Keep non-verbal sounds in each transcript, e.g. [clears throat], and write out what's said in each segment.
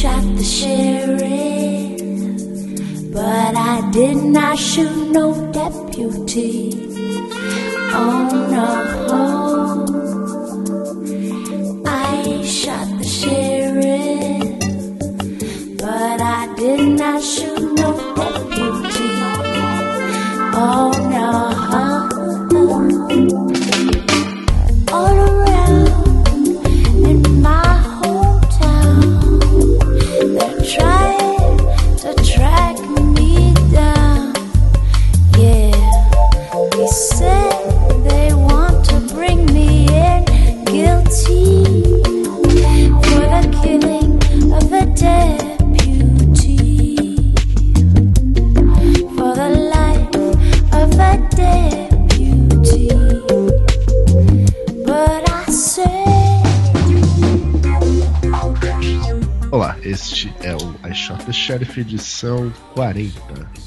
shot the sheriff, but I did not shoot no deputy. Oh no, I shot the sheriff, but I did not shoot no deputy. Oh no. The Sheriff edição 40,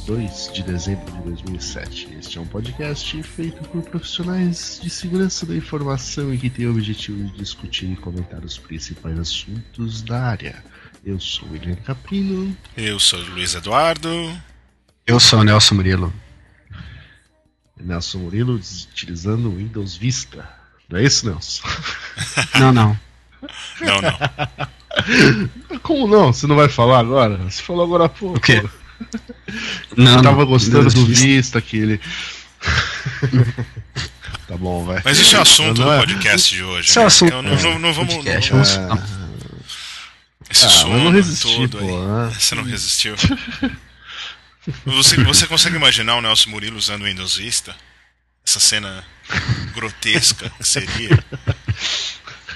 2 de dezembro de 2007. Este é um podcast feito por profissionais de segurança da informação e que tem o objetivo de discutir e comentar os principais assuntos da área. Eu sou o William Caprino. Eu sou o Luiz Eduardo. Eu sou o Nelson Murilo. Nelson Murilo utilizando o Windows Vista. Não é isso, Nelson? Não, não. Não, não. [laughs] Como não? Você não vai falar agora? Você falou agora há pouco. O quê? Não, Eu tava não. gostando Windows do Vista. Que ele. [laughs] tá bom, vai. Mas isso é assunto Não do é- podcast de hoje. Isso é né? assunto Então não, não, não vamos. podcast, não- vamos- não. esse Ah, sono não resisti, todo pô, aí. ah. Você não resistiu. [laughs] Você, você consegue imaginar o Nelson Murilo usando o Windows Vista? Essa cena grotesca que seria.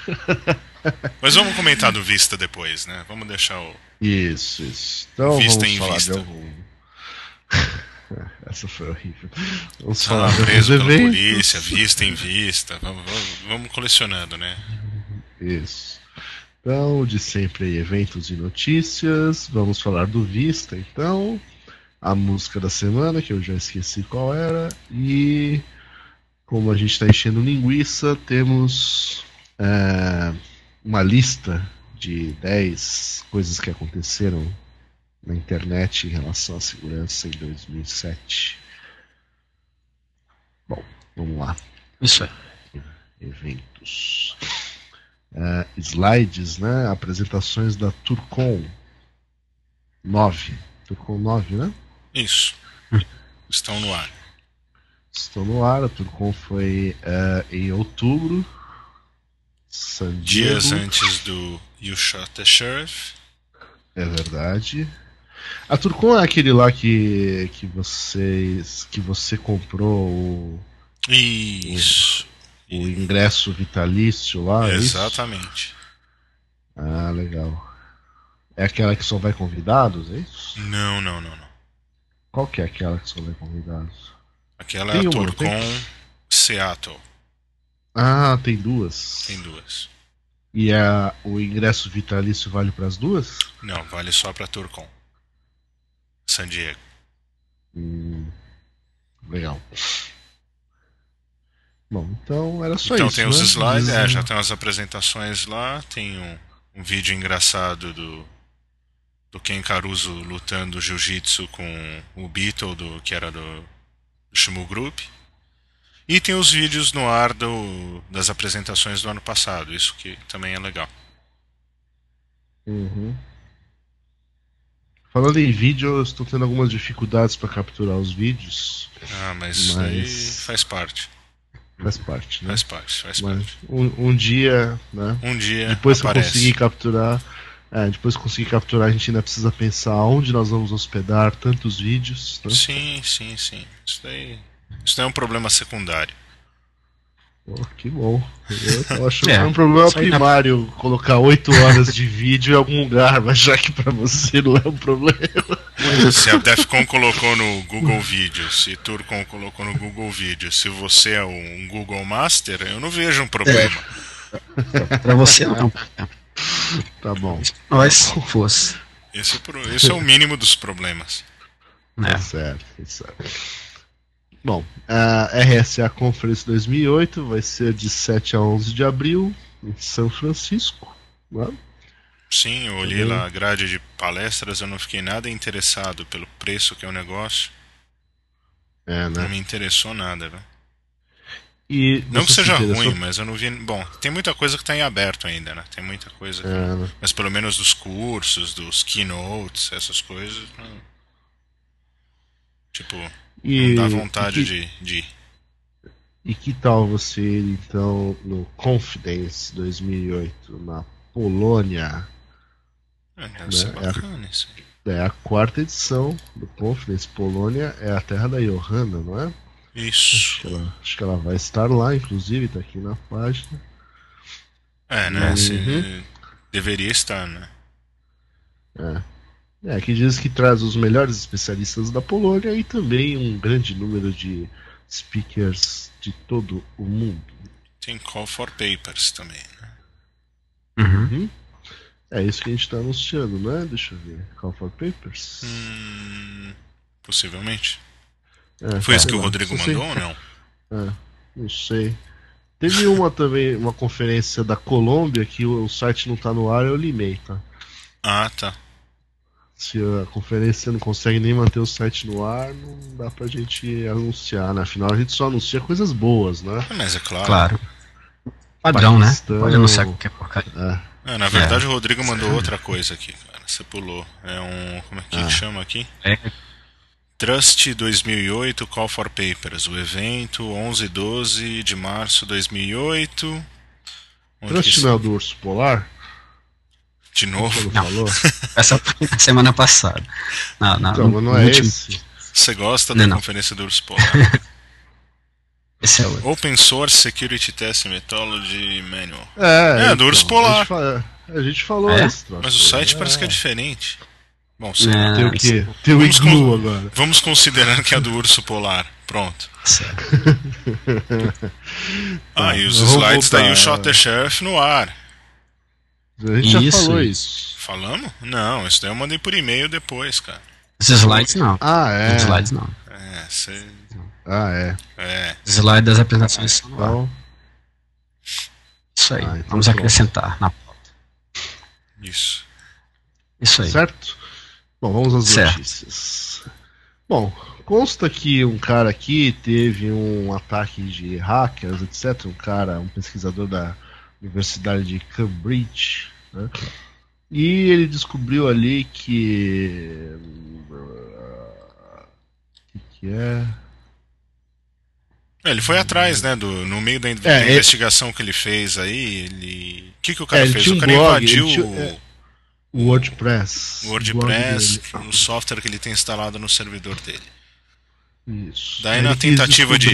[laughs] [laughs] Mas vamos comentar do Vista depois, né? Vamos deixar o. Isso, isso. Então Vista vamos em falar vista. de algum. [laughs] Essa foi horrível. Vamos Ah, falar preso pela eventos. polícia, vista em vista. Vamos, vamos, vamos colecionando, né? Isso. Então, de sempre aí, eventos e notícias. Vamos falar do Vista, então. A música da semana, que eu já esqueci qual era. E como a gente está enchendo linguiça, temos é, uma lista de 10 coisas que aconteceram na internet em relação à segurança em 2007. Bom, vamos lá Isso é. eventos. É, slides, né? Apresentações da Turcom 9. Turcom 9, né? Isso. Estão no ar. Estão no ar. A Turcom foi é, em outubro. Dias antes do You Shot the Sheriff. É verdade. A Turcom é aquele lá que, que, vocês, que você comprou o, Isso. o ingresso vitalício lá. é isso? Exatamente. Ah, legal. É aquela que só vai convidados, é isso? Não, não, não, não. Qual que é aquela que só vai convidados? Aquela Tem é a uma, Turcom Seattle. Ah, tem duas. Tem duas. E a, o ingresso vitalício vale para as duas? Não, vale só pra Turcom. San Diego. Hum, legal. Bom, então era só então isso. tem os né? slides, é, Diz- já tem umas apresentações lá, tem um, um vídeo engraçado do, do Ken Caruso lutando jiu-jitsu com o Beatle, do, que era do, do Shimu Group. E tem os vídeos no ar do, das apresentações do ano passado, isso que também é legal. Uhum. Falando em vídeo, eu estou tendo algumas dificuldades para capturar os vídeos. Ah, mas, isso aí Mas- faz parte. Faz parte, né? Faz parte, faz Mas parte. um, um dia, né? Um dia Depois que eu aparece. conseguir capturar, é, depois que conseguir capturar, a gente ainda precisa pensar onde nós vamos hospedar tantos vídeos. Né? Sim, sim, sim. Isso daí, isso daí é um problema secundário. Pô, que bom. Eu acho [laughs] que É, é um problema primário colocar 8 horas de vídeo em algum lugar, mas já que pra você não é um problema. Se a Defcon colocou no Google Vídeos, se Turcom colocou no Google Vídeos, se você é um Google Master, eu não vejo um problema. Pra você não é. Tá bom, Mas se fosse. Esse, é pro- esse é o mínimo dos problemas. tá É. certo, tá certo. Bom, a RSA Conference 2008 vai ser de 7 a 11 de abril em São Francisco. né? Sim, eu olhei Também. lá a grade de palestras, eu não fiquei nada interessado pelo preço que é o negócio. É, Não né? me interessou nada, velho. E Não que se seja interessou- ruim, mas eu não vi. Bom, tem muita coisa que tá em aberto ainda, né? Tem muita coisa. que- É, né? Mas pelo menos dos cursos, dos keynotes, essas coisas. Não... Tipo, E, não dá vontade e, de, de ir. E que tal você ir então no Confidence 2008 na Polônia? É, deve ser É. bacana isso aí. É a quarta edição do Confidence. Polônia é a terra da Johanna, não é? Acho Isso. que ela, acho que ela vai estar lá, inclusive, tá aqui na página. É, né? Uhum. Deveria estar, né? É. É, que diz que traz os melhores especialistas da Polônia e também um grande número de speakers de todo o mundo. Tem call for papers também, né? Uhum. É isso que a gente está anunciando, não é? Deixa eu ver. Call for Papers. Hum, possivelmente. É, Foi isso que o. Rodrigo sei- mandou ou não? [laughs] É, não sei. Teve uma também, uma conferência da Colômbia que o, o site não tá no ar, eu limei, tá? Ah, tá. Se a conferência não consegue nem manter o site no ar, não dá pra gente anunciar, né? Afinal, a gente só anuncia coisas boas, né? Mas é claro. Claro. Padrão, né? Paquistão. Pode anunciar qualquer porcaria. É. É, na verdade, o Rodrigo mandou outra coisa aqui, cara. Você pulou. É um. Como é que Ah. chama aqui? É, Trust 2008 Call for Papers. O evento 11 e 12 de março de 2008. Onde Trust que não é o do urso polar? De novo? Não. falou? essa foi na semana passada. Na, na, Então, não é último- esse. Você gosta Não, da não. conferência do Urso Polar? [laughs] Esse é o. Open Source Security Test Methodology Manual. É, É, do urso polar. a gente falou É? esse troço Mas o site É. parece que é diferente. Bom. É, Tem o quê? Tem o Vamos Iglu agora. Vamos considerando que é do urso polar. Pronto. certo. Ah, e os vamos slides daí voltar. o Shot the Sheriff no ar. A gente já Isso, falou isso. Falamos? Não, isso daí eu mandei por e-mail depois, cara. Os slides não. Ah, é. Os slides não. É, você. Ah, é. É. Os slides das apresentações são. Então, Isso aí. Ah, então Vamos pronto. acrescentar na pauta. Isso. Isso aí. certo? Bom, vamos às Certo. notícias. Bom, consta que um cara aqui teve um ataque de hackers, etc. Um cara, um pesquisador da Universidade de Cambridge, né? E ele descobriu ali que. O que, que é? É, Ele foi atrás, né? Do, no meio da, da É, ele- investigação que ele fez aí, ele. O que, que o cara É, fez? tinha O um cara blog, invadiu tinha- o- é, O WordPress. o WordPress, o software que ele tem instalado no servidor dele. Isso. Daí Ele na tentativa de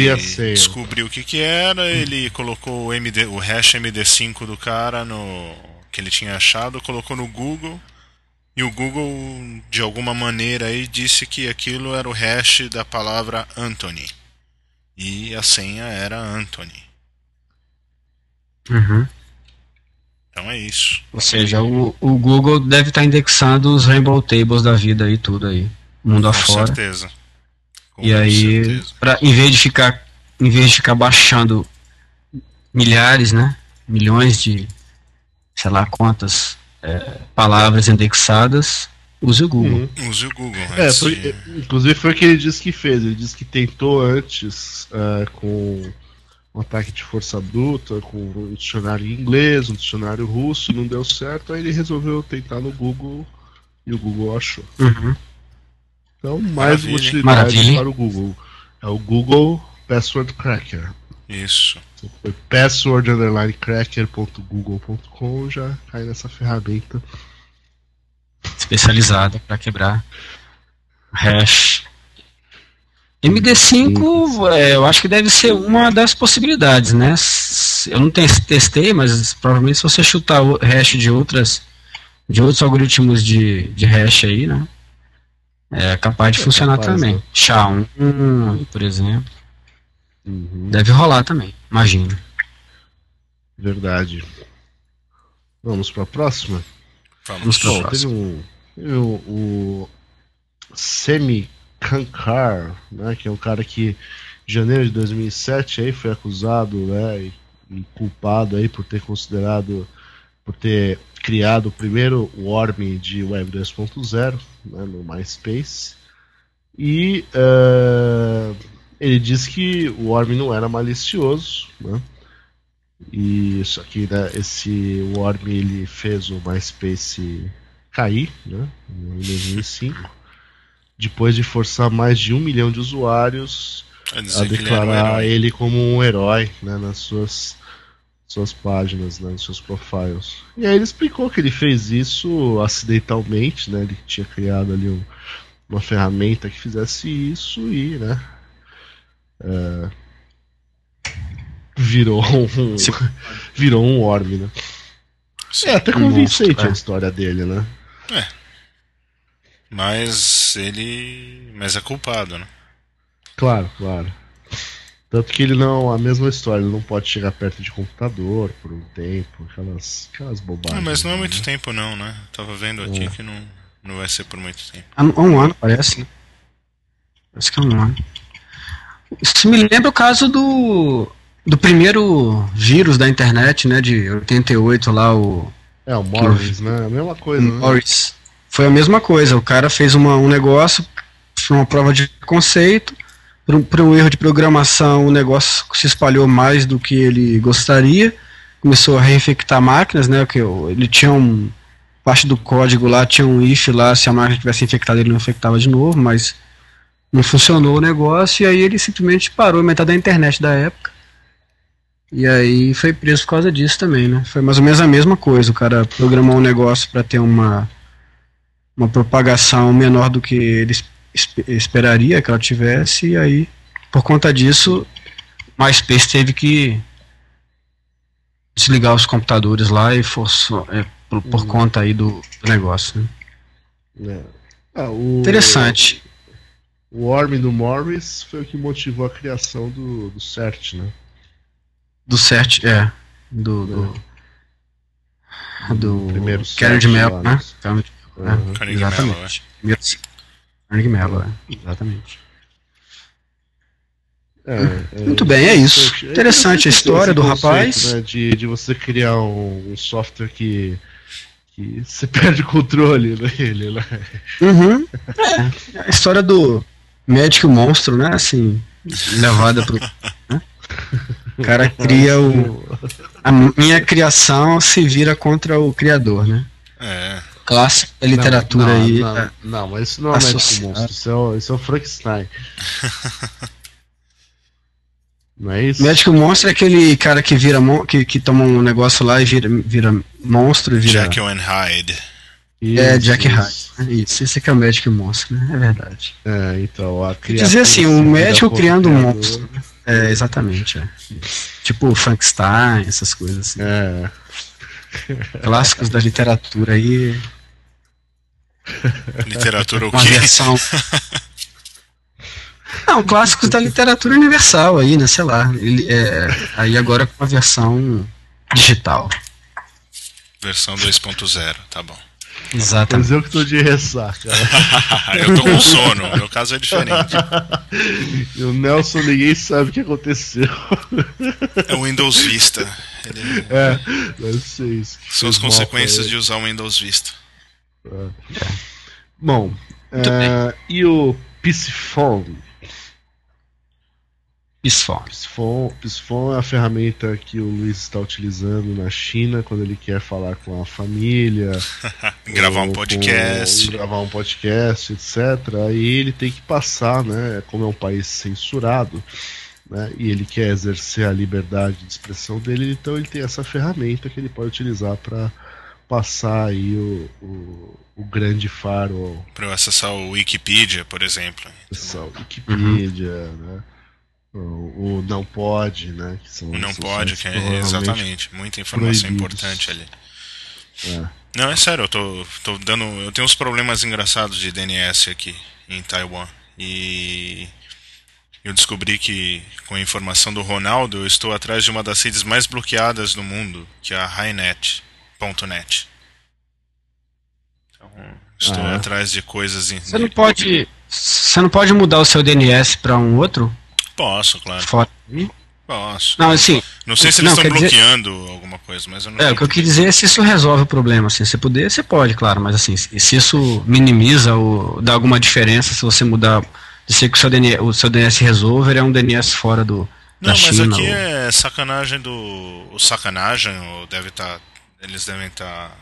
descobrir o que que era, ele colocou o, MD, o hash MD5 do cara no que ele tinha achado, colocou no Google e o Google de alguma maneira aí disse que aquilo era o hash da palavra Anthony. E a senha era Anthony. Uhum. Então é isso. Ou seja, o, o Google deve estar indexando os Rainbow Tables da vida aí, tudo aí. Mundo Com afora. certeza. Com E aí, certeza. pra, em vez de ficar, em vez de ficar baixando milhares, né, milhões de, sei lá quantas é, palavras indexadas, use o Google. Uhum. Use o Google. É, foi- inclusive foi o que ele disse que fez. Ele disse que tentou antes é, com um ataque de força bruta, com um dicionário em inglês, um dicionário russo, não deu certo, aí ele resolveu tentar no Google e o Google achou. Uhum. Então, mais Maravilha. utilidade Maravilha. para o Google. É o Google Password Cracker. Isso. Você foi password-cracker.google.com já cai nessa ferramenta. Especializada para quebrar hash. MD5, é, eu acho que deve ser uma das possibilidades, né? Eu não tes- testei, mas provavelmente se você chutar o hash de outras de outros algoritmos de, de hash aí, né? É capaz de É funcionar capaz, também. né? SHA-1, por exemplo, Uhum. deve rolar também, imagino. Verdade. Vamos para a próxima? Vamos. Pra Bom, próxima. teve um, teve o Semi Kankar, né, que é um cara que em janeiro de 2007 aí foi acusado, né, e, e culpado aí por ter considerado, por ter criado o primeiro Worm de Web 2.0 né, no MySpace. E uh, ele disse que o Worm não era malicioso, né? E só que né, esse Worm ele fez o MySpace cair, né? Em 2005, depois de forçar mais de um milhão de usuários a declarar ele, um ele, como um herói, né? Nas suas suas páginas, né, seus profiles. E aí ele explicou que ele fez isso acidentalmente, né? Ele tinha criado ali um, uma ferramenta que fizesse isso e, né? É, virou um [laughs] virou um orbe, né? Sim, é até convincente um a história dele, né? É. Mas ele. Mas é culpado, né? Claro, claro. Tanto que ele não. A mesma história, ele não pode chegar perto de computador por um tempo, aquelas, aquelas bobagens. Ah, mas não é muito né? tempo, não, né? Tava vendo aqui é. que não, não vai ser por muito tempo. Há um ano, parece. Parece que é um ano. Isso me lembra o caso do. Do primeiro vírus da internet, né? De 88 lá, o. É, o Morris, que, né? A mesma coisa. Né? Morris. Foi a mesma coisa. O cara fez uma, um negócio, foi uma prova de conceito por um, por um erro de programação, o negócio se espalhou mais do que ele gostaria. Começou a reinfectar máquinas, né? Que ele tinha um parte do código lá tinha um if lá, se a máquina tivesse infectada ele não infectava de novo, mas não funcionou o negócio e aí ele simplesmente parou metade da internet da época. E aí foi preso por causa disso também, né? Foi mais ou menos a mesma coisa. O cara programou um negócio para ter uma uma propagação menor do que ele esperaria que ela tivesse, e aí, por conta disso, MySpace teve que desligar os computadores lá e forçou, é, por, por uhum. conta aí do, do negócio. Né? É. Ah, o, Interessante. O Worm do Morris foi o que motivou a criação do, do CERT, né? Do CERT, é. Do. do, é. do primeiro Karen de Mello, né? Uhum. É, exatamente. Mello, Carnegie Mello, é. Exatamente. É, é, Muito bem, é isso. É Interessante a história do rapaz. Né, de, de você criar um, um, software que, que você [laughs] perde o controle dele, né? Uhum. É, a história do médico monstro, né? Assim, levada pro. Né? O cara cria o. A minha criação se vira contra o criador, né? É clássico da literatura não, não, aí. Não, não, mas isso não é médico monstro, isso é, o, isso é o Frankenstein. [laughs] não é isso? Médico monstro é aquele cara que vira que, que toma um negócio lá e vira, vira monstro e vira. Jekyll and Hyde. Isso, é, Jack Hyde. Isso, esse aqui é o médico monstro, né? É verdade. É, então, a Quer dizer assim, um médico criando um monstro. É, exatamente. É. Tipo Frankenstein, essas coisas assim. É. Clássicos da literatura aí. Literatura o quê? Uma versão. Não, clássicos da literatura universal aí, né? Sei lá. Ele, é, aí agora com a versão digital. Versão 2.0, tá bom. Exatamente. Mas eu que tô de ressaca. [laughs] eu tô com sono, meu caso é diferente. E o Nelson, ninguém sabe o que aconteceu. É o Windows Vista. Ele... É, deve ser isso. São as consequências de usar o Windows Vista. É. Bom, é, e o PCFone? PCFone. PCFone é a ferramenta que o Luiz está utilizando na China quando ele quer falar com a família, [laughs] gravar um podcast, com, gravar um podcast, etc. Aí ele tem que passar, né? Como é um país censurado, né, e ele quer exercer a liberdade de expressão dele, então ele tem essa ferramenta que ele pode utilizar para passar aí o, o, o grande faro. Para acessar o Wikipedia, por exemplo. Acessar o Wikipedia, uhum. né? O, o, não pode, né? Que são, o não pode, que é exatamente. Muita informação proibidos. importante ali. É. Não, é sério, eu tô, tô dando. Eu tenho uns problemas engraçados de DNS aqui em Taiwan. E eu descobri que, com a informação do Ronaldo, eu estou atrás de uma das redes mais bloqueadas do mundo, que é a Highnet.net. Então, estou ah. atrás de coisas. Você não pode. Você não pode mudar o seu DNS para um outro? Posso, claro. Fora. Posso. Não, assim, Não sei se Não, eles estão quer dizer- bloqueando alguma coisa, mas eu não É, o que eu quis dizer é se isso resolve o problema, assim, se puder, você pode, claro, mas assim, se isso minimiza ou dá alguma diferença se você mudar, de ser que o seu, DNS, o seu DNS resolver é um DNS fora do, Não, mas China. aqui ou- é sacanagem do. O sacanagem, ou deve estar. eles devem estar.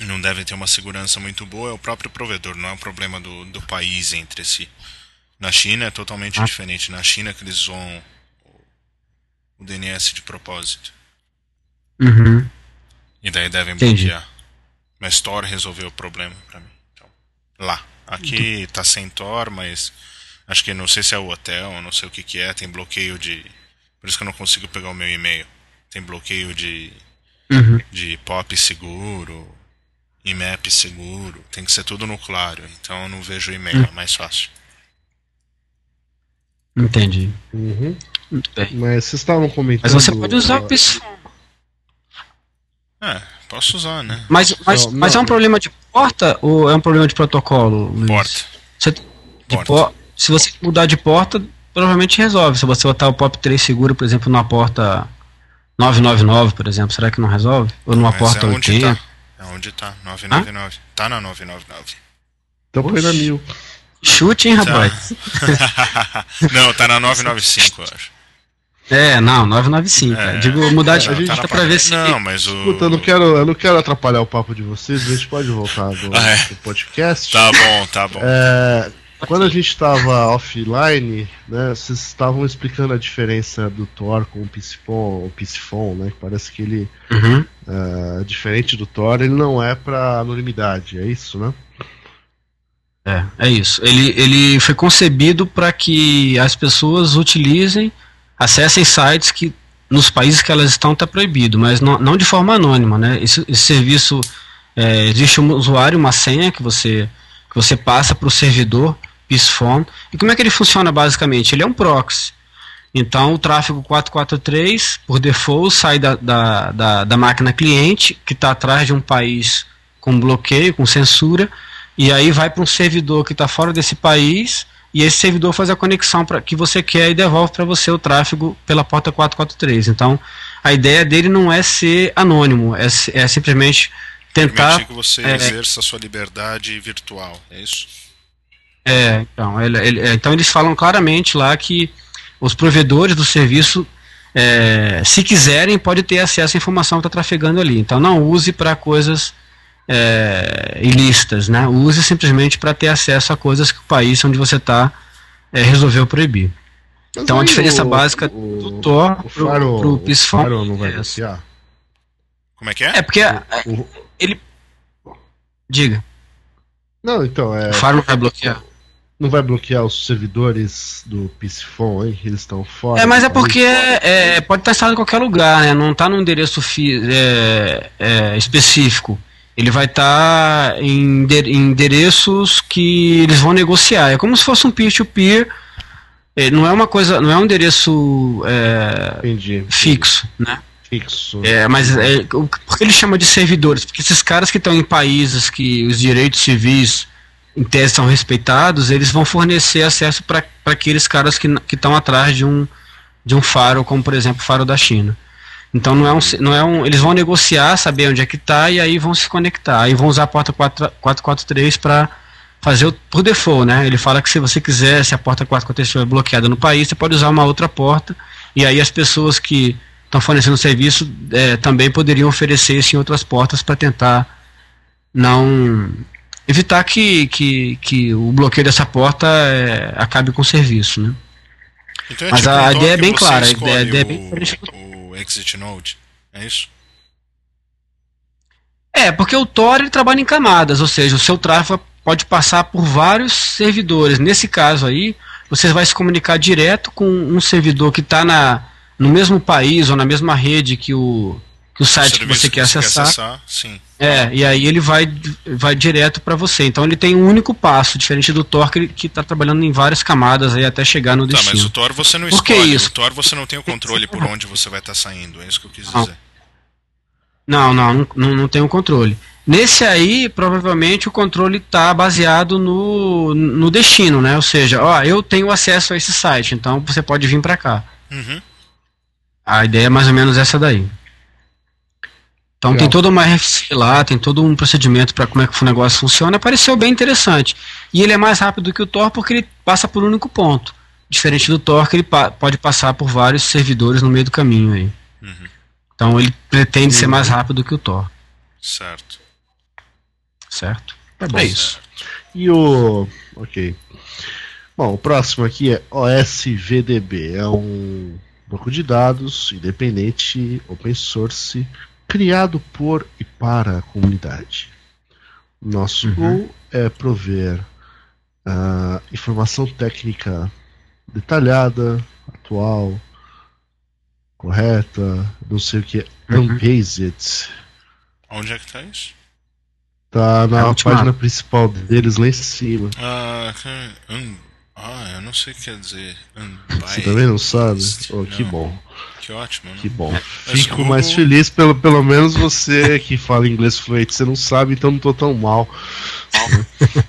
não devem ter uma segurança muito boa, é o próprio provedor, não é um problema do, do país entre si. Na China é totalmente Ah. diferente. Na China que eles usam o DNS de propósito. Uhum. E daí devem Entendi. bloquear. Mas Tor resolveu o problema pra mim. Então, lá. Aqui tá sem Tor, mas acho que não sei se é o hotel, não sei o que que é, tem bloqueio de. Por isso que eu não consigo pegar o meu e-mail. Tem bloqueio de, Uhum. de pop seguro, IMAP seguro, tem que ser tudo no claro. Então eu não vejo o e-mail, é mais fácil. Entendi. Uhum. É. Mas vocês estavam comentando. Mas você pode usar ah, o PIS. É, posso usar, né? Mas, mas, Não, mas não. é um problema de porta ou é um problema de protocolo, Luiz? Porta. Você- de Porta. por- se você mudar de porta, provavelmente resolve. Se você botar o POP 3 seguro, por exemplo, numa porta 999, por exemplo, será que não resolve? Ou numa Mas porta é onde 80? tá. É onde tá, 999. Tá na 999. Então põe na mil. Chute, hein, rapaz? [laughs] não, tá na 995, eu acho. É, não, 995. É. Digo, mudar de É, a gente porta na pra ver se. Não, mas o. Puta, eu não quero, eu não quero atrapalhar o papo de vocês, a gente pode voltar do, Ah, é. do podcast. Tá bom, tá bom. É, quando a gente estava offline, né, vocês estavam explicando a diferença do Thor com o Psifon, o Psifon, né? Que parece que ele, Uhum. é, diferente do Thor, ele não é para anonimidade, é isso, né? É, é isso. Ele, ele foi concebido para que as pessoas utilizem, acessem sites que nos países que elas estão está proibido, mas não, não de forma anônima, né? Esse, esse serviço é, existe um usuário, uma senha que você que você passa para o servidor PeacePhone. E como é que ele funciona basicamente? Ele é um proxy. Então o tráfego 443 por default sai da, da, da, da máquina cliente que está atrás de um país com bloqueio, com censura e aí vai para um servidor que está fora desse país e esse servidor faz a conexão para que você quer e devolve para você o tráfego pela porta 443. Então, a ideia dele não é ser anônimo, é, é simplesmente tentar. Permitir que você é, exerça a sua liberdade virtual, é isso? É, então, ele- ele- é, então eles falam claramente lá que os provedores do serviço, é, se quiserem, pode ter acesso à informação que está trafegando ali. Então não use para coisas é, ilícitas, né? Use simplesmente para ter acesso a coisas que o país onde você está resolveu proibir. Mas Então, a diferença o- básica o, do Tor o pro- pro o Faro não vai é bloquear? Como é que é? É porque O- ele diga, não, então, é, o Faro não vai bloquear. não vai bloquear os servidores do Psifon, hein? Eles estão fora. É, mas é porque é, pode estar instalado em qualquer lugar, né? Não está num endereço fi- é, é, específico. Ele vai estar em ende- em endereços que eles vão negociar. É como se fosse um peer-to-peer. É, não é uma coisa, não é um endereço é, Entendi. fixo, né? Fixo. É, mas é, por que ele chama de servidores? Porque esses caras que estão em países que os direitos civis em tese são respeitados, eles vão fornecer acesso para aqueles caras que estão atrás de um, de um faro, como por exemplo o faro da China. Então não é um, não é um, eles vão negociar, saber onde é que está e aí vão se conectar. Aí vão usar a porta 4- 443 para fazer o, por default, né? Ele fala que se você quiser, se a porta 443 estiver bloqueada no país, você pode usar uma outra porta e aí as pessoas que estão fornecendo serviço eh, também poderiam oferecer isso em outras portas para tentar não evitar que, que, que o bloqueio dessa porta eh, acabe com o serviço, né? Então é Mas tipo a um ideia é Tor bem que você clara, a ideia- a ideia é bem o exit node, é isso? É, porque o Tor ele trabalha em camadas, ou seja, o seu tráfego pode passar por vários servidores. Nesse caso aí, você vai se comunicar direto com um servidor que está no mesmo país ou na mesma rede que o, que o site que você quer acessar. sim. É, e aí ele vai, vai direto para você. Então ele tem um único passo, diferente do Tor que está trabalhando em várias camadas aí até chegar no Tá, destino. mas o Tor você não Por que escolhe. isso? O Tor você não tem o controle por onde você vai estar saindo. É isso que eu quis Não. dizer. Não, não, não, não, não tem o controle. Nesse aí, provavelmente o controle está baseado no, no destino, né? Ou seja, ó, eu tenho acesso a esse site, então você pode vir para cá. Uhum. A ideia é mais ou menos essa daí. Então Legal. tem toda uma RFC lá, tem todo um procedimento para como é que o negócio funciona. Pareceu bem interessante. E ele é mais rápido que o Tor porque ele passa por um único ponto. Diferente do Tor, que ele pa- pode passar por vários servidores no meio do caminho aí. Uhum. Então ele pretende ser mais rápido que o Tor, Certo. certo? É bom. É isso. E o. Ok. Bom, o próximo aqui é OSVDB. É um banco de dados independente, open source, criado por e para a comunidade. Nosso Uhum. goal é prover ah, informação técnica detalhada, atual, correta, não sei o que, Uhum. unpaced. Onde é que tá isso? Tá É na última. página principal deles lá em cima. Ah, um, ah, eu não sei o que quer dizer. Você também não sabe? Oh, que Não. bom, Que ótimo, né? que bom. Mas Fico Google- mais feliz, pelo, pelo menos você que fala inglês fluente. Você não sabe, então não tô tão mal.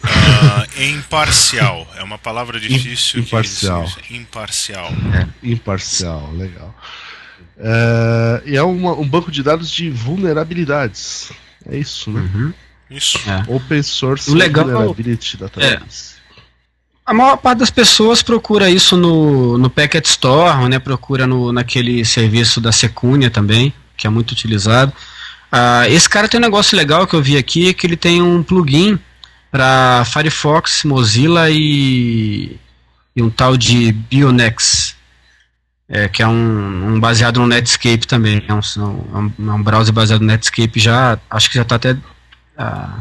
Ah, imparcial. É uma palavra difícil. que imparcial. se- Imparcial. Imparcial, legal. É, e é uma- um banco de dados de vulnerabilidades. É isso, né? Uhum. Isso. É. Open Source O legal- Vulnerability Database. A maior parte das pessoas procura isso no, no Packet Store, né? Procura no, naquele serviço da Secunia também, que é muito utilizado. Ah, esse cara tem um negócio legal que eu vi aqui, que ele tem um plugin para Firefox, Mozilla e, e um tal de Bionex, é, que é um, um baseado no Netscape também. É um, é um, é um browser baseado no Netscape já, acho que já está até, ah,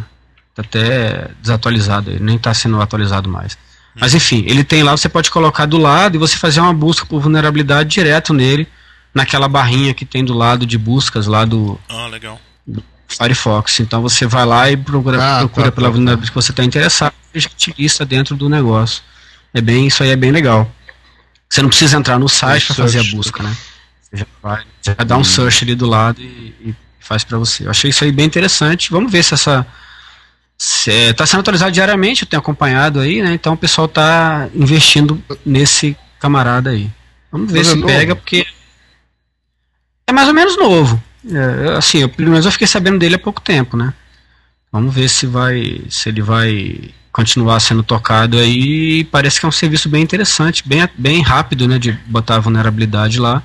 tá até desatualizado, nem está sendo atualizado mais. Mas enfim, ele tem lá, você pode colocar do lado e você fazer uma busca por vulnerabilidade direto nele, naquela barrinha que tem do lado de buscas lá do Ah, legal. Firefox. Então você vai lá e procura, Ah, procura tá, pela tá, vulnerabilidade que você está interessado e já te lista dentro do negócio. É bem, isso aí é bem legal. Você não precisa entrar no site para fazer a busca, né? Você já, vai, já dá um search ali do lado e, e faz para você. Eu achei isso aí bem interessante. Vamos ver se essa está sendo atualizado diariamente, eu tenho acompanhado aí, né? Então o pessoal está investindo nesse camarada aí. Vamos ver Mas é se novo? pega, porque é mais ou menos novo. É, assim, eu, pelo menos eu fiquei sabendo dele há pouco tempo, né? Vamos ver se vai, se ele vai continuar sendo tocado aí. Parece que é um serviço bem interessante, bem, bem rápido, né? De botar a vulnerabilidade lá.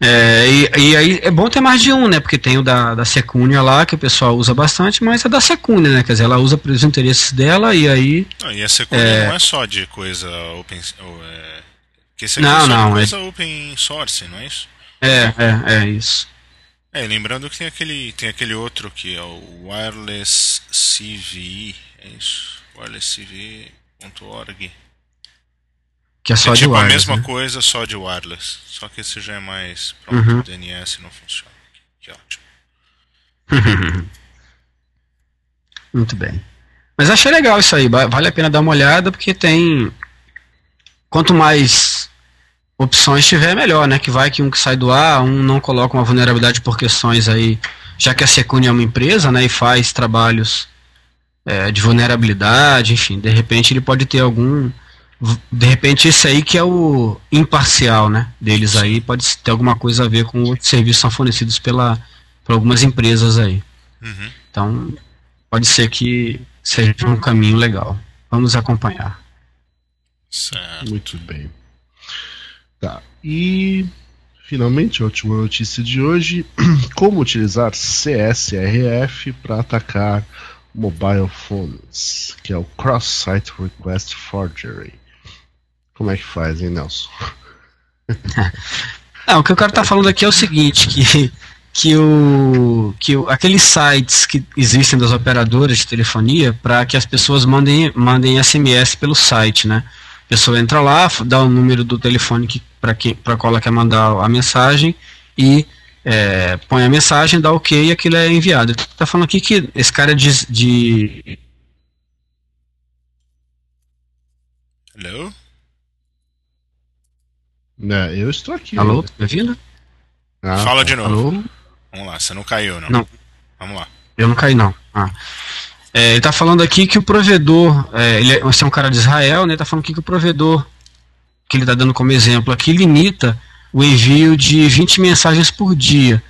É, e, e aí é bom ter mais de um, né? Porque tem o da, da Secunia lá, que o pessoal usa bastante, mas é da Secunia, né? Quer dizer, ela usa para os interesses dela e aí. Ah, e a Secunia É. não é só de coisa open. Ou, é... Porque Não, é não, de é- coisa open source, não é isso? É, é, é isso. É, lembrando que tem aquele, tem aquele outro que é o Wireless CVE, é isso? wirelesscve.org. Que é só é de tipo a wireless, mesma né? coisa, só de wireless. Só que esse já é mais. Pronto, Uhum. o DNS não funciona. Que ótimo. [laughs] Muito bem. Mas achei legal isso aí, vale a pena dar uma olhada, porque tem. Quanto mais opções tiver, melhor, né? Que vai que um que sai do ar, um não coloca uma vulnerabilidade por questões aí, já que a Secunia é uma empresa, né? E faz trabalhos é, de vulnerabilidade, enfim, de repente ele pode ter algum. De repente esse aí que é o imparcial, né? Deles aí, pode ter alguma coisa a ver com outros serviços são fornecidos pela, por algumas empresas aí. Uhum. Então, pode ser que seja um caminho legal. Vamos acompanhar. Certo. Muito bem. Tá. E finalmente a última notícia de hoje: [clears throat] como utilizar CSRF para atacar mobile phones, que é o Cross-Site Request Forgery. Como é que faz, hein, Nelson? [laughs] Não, o que o cara tá falando aqui é o seguinte, que, que, o, que o, aqueles sites que existem das operadoras de telefonia para que as pessoas mandem, mandem SMS pelo site, né? A pessoa entra lá, dá o número do telefone que, para quem para qual ela quer mandar a mensagem e é, põe a mensagem, dá ok e aquilo é enviado. Ele tá falando aqui que esse cara diz de Hello? É, eu estou aqui. Alô, tá me ouvindo? Ah, Fala de novo. Alô? Vamos lá, você não caiu, não? Não. Vamos lá. Eu não caí, não. Ah. É, ele está falando aqui que o provedor, é, ele é, você é um cara de Israel, né? Ele tá falando aqui que o provedor que ele está dando como exemplo aqui, limita o envio de 20 mensagens por dia,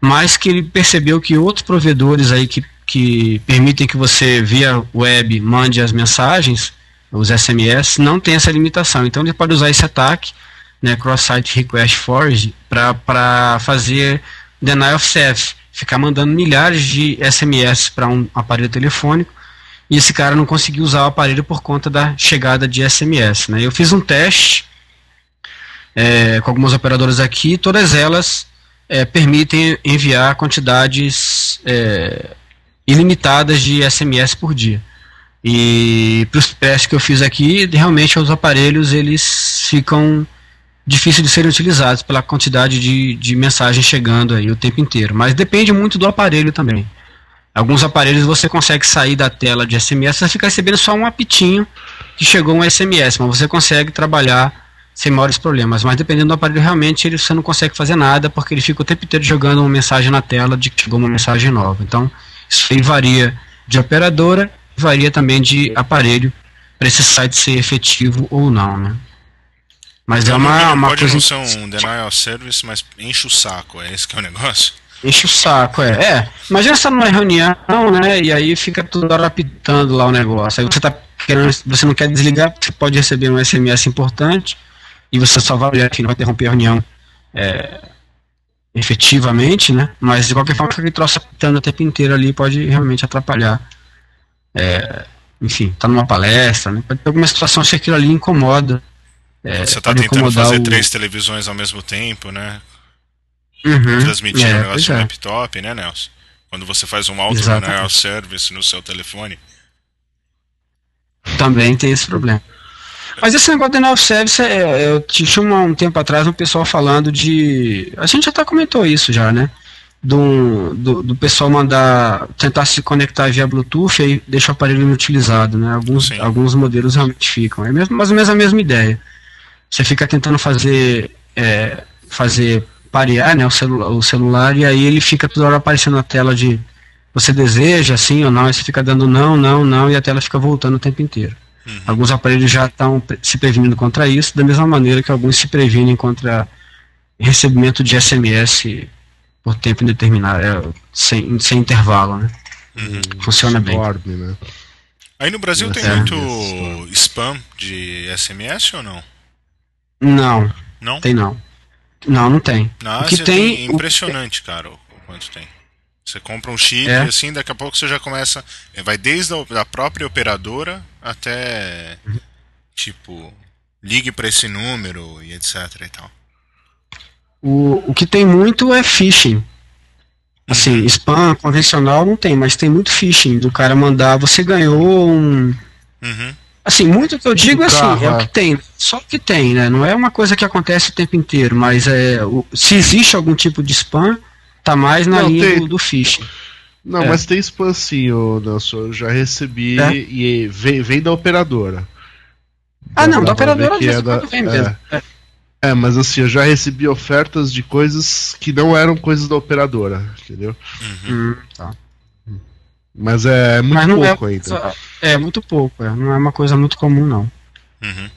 mas que ele percebeu que outros provedores aí que, que permitem que você via web mande as mensagens, os SMS, não tem essa limitação. Então ele pode usar esse ataque, né, cross-site request forge, para fazer denial of service, ficar mandando milhares de SMS para um aparelho telefônico e esse cara não conseguiu usar o aparelho por conta da chegada de SMS. Né? Eu fiz um teste é, com algumas operadoras aqui, todas elas é, permitem enviar quantidades é, ilimitadas de SMS por dia. E para os testes que eu fiz aqui, realmente os aparelhos eles ficam difíceis de serem utilizados pela quantidade de, de mensagens chegando aí o tempo inteiro. Mas depende muito do aparelho também. Alguns aparelhos você consegue sair da tela de SMS, você fica recebendo só um apitinho que chegou um SMS, mas você consegue trabalhar sem maiores problemas. Mas dependendo do aparelho, realmente ele, você não consegue fazer nada, porque ele fica o tempo inteiro jogando uma mensagem na tela de que chegou uma mensagem nova. Então, isso aí varia de operadora, varia também de aparelho, para esse site ser efetivo ou não, né? Mas Então, é uma, uma pode coisa. não ser um denial of service, mas enche o saco, é esse que é o negócio. Enche o saco, é. É, imagina você tá numa reunião, né, e aí fica toda hora apitando lá o negócio. Aí você tá querendo, você não quer desligar, porque você pode receber um SMS importante, e você só vai olhar aqui, não vai interromper a reunião é, efetivamente, né, mas de qualquer forma, aquele troço apitando o tempo inteiro ali pode realmente atrapalhar. É, enfim, tá numa palestra, né, pode ter alguma situação que aquilo ali incomoda. É, Você tá pode tentando fazer o- três televisões ao mesmo tempo, né? Uhum, Transmitindo é, o negócio de é. laptop, né, Nelson? Quando você faz um auto of service no seu telefone. Também tem esse problema. Mas esse negócio de of service, é, eu tinha um tempo atrás um pessoal falando de. A gente até comentou isso já, né? Do, do, do pessoal mandar. tentar se conectar via Bluetooth e deixa o aparelho inutilizado, né? Alguns, Sim. alguns modelos realmente ficam. É mesmo, mais ou menos a mesma ideia. Você fica tentando fazer. é, fazer parear né, o, celu o celular e aí ele fica toda hora aparecendo na tela de você deseja sim ou não, aí você fica dando não, não, não e a tela fica voltando o tempo inteiro. Uhum. Alguns aparelhos já estão se prevenindo contra isso, da mesma maneira que alguns se previnem contra recebimento de SMS por tempo indeterminado, é, sem, sem intervalo, né? Uhum. Funciona bem. Né? Aí no Brasil tem É. muito spam de SMS ou não? Não, Não? tem não. Não, não tem. Na O que tem- tem, o- impressionante, cara, o o quanto tem. Você compra um chip É. e assim, daqui a pouco você já começa. Vai desde a da própria operadora até. Tipo, ligue para esse número e etc e tal. O, o que tem muito é phishing. Assim, spam convencional não tem, mas tem muito phishing do cara mandar, você ganhou um. Uhum. Assim, muito que eu digo Um assim, carro, é o é. que tem. Só o que tem, né? Não é uma coisa que acontece o tempo inteiro, mas é, o- se existe algum tipo de spam, tá mais na Não, linha tem. do, do phishing. Não, É. mas tem spam sim, ô Nelson. Eu já recebi É? e vem, vem da operadora. Ah, não, Dá da operadora que é da- vem mesmo. É. É, mas assim, eu já recebi ofertas de coisas que não eram coisas da operadora, entendeu? Hum, tá. Mas é muito Mas não pouco é, ainda. só- é muito pouco, é, não é uma coisa muito comum não. Uhum.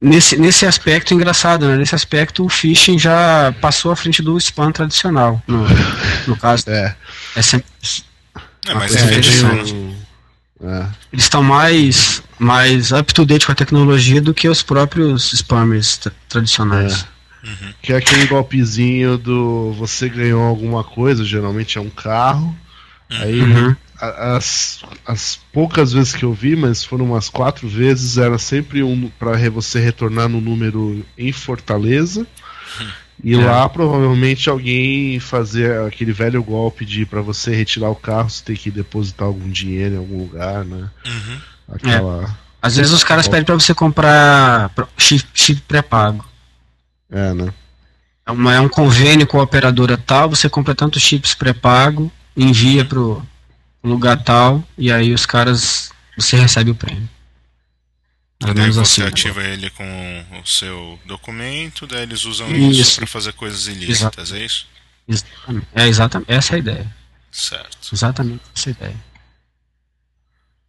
Nesse, nesse aspecto engraçado, né? Nesse aspecto o phishing já passou à frente do spam tradicional. No, no caso, É. É, mas coisa é, tem um- é. eles estão mais, mais up-to-date com a tecnologia do que os próprios spammers tra- tradicionais. Uhum. Que é aquele golpezinho do você ganhou alguma coisa, geralmente é um carro. Aí Uhum. a- as, as poucas vezes que eu vi, mas foram umas quatro vezes, era sempre um para você retornar no número em Fortaleza. E É. lá provavelmente alguém fazer aquele velho golpe de para você retirar o carro, você tem que depositar algum dinheiro em algum lugar, né? Uhum. Aquela. Às vezes os caras pedem pra você comprar chip, chip pré-pago. É, né? É, uma- é um convênio com a operadora tal, você compra tantos chips pré-pago, envia pro lugar tal, e aí os caras. Você recebe o prêmio. E ou daí menos você assim. ativa ele com o seu documento, daí eles usam Isso. isso para fazer coisas ilícitas, é isso? Exatamente. É exatamente essa é a ideia. Certo. Exatamente essa é a ideia.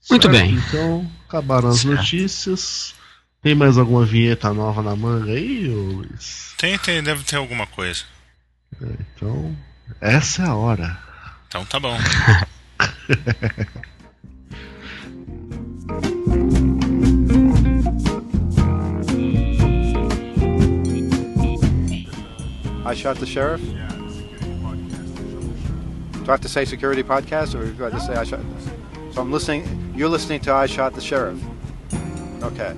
Muito Certo? bem. Então, acabaram as Certo. notícias. Tem mais alguma vinheta nova na manga aí, Luiz? Tem, tem, deve ter alguma coisa. É, então, essa é a hora. Então tá bom. I shot the sheriff. Do I have to say security podcast, or do I just say I shot? So I'm listening. You're listening to I shot the sheriff. Okay.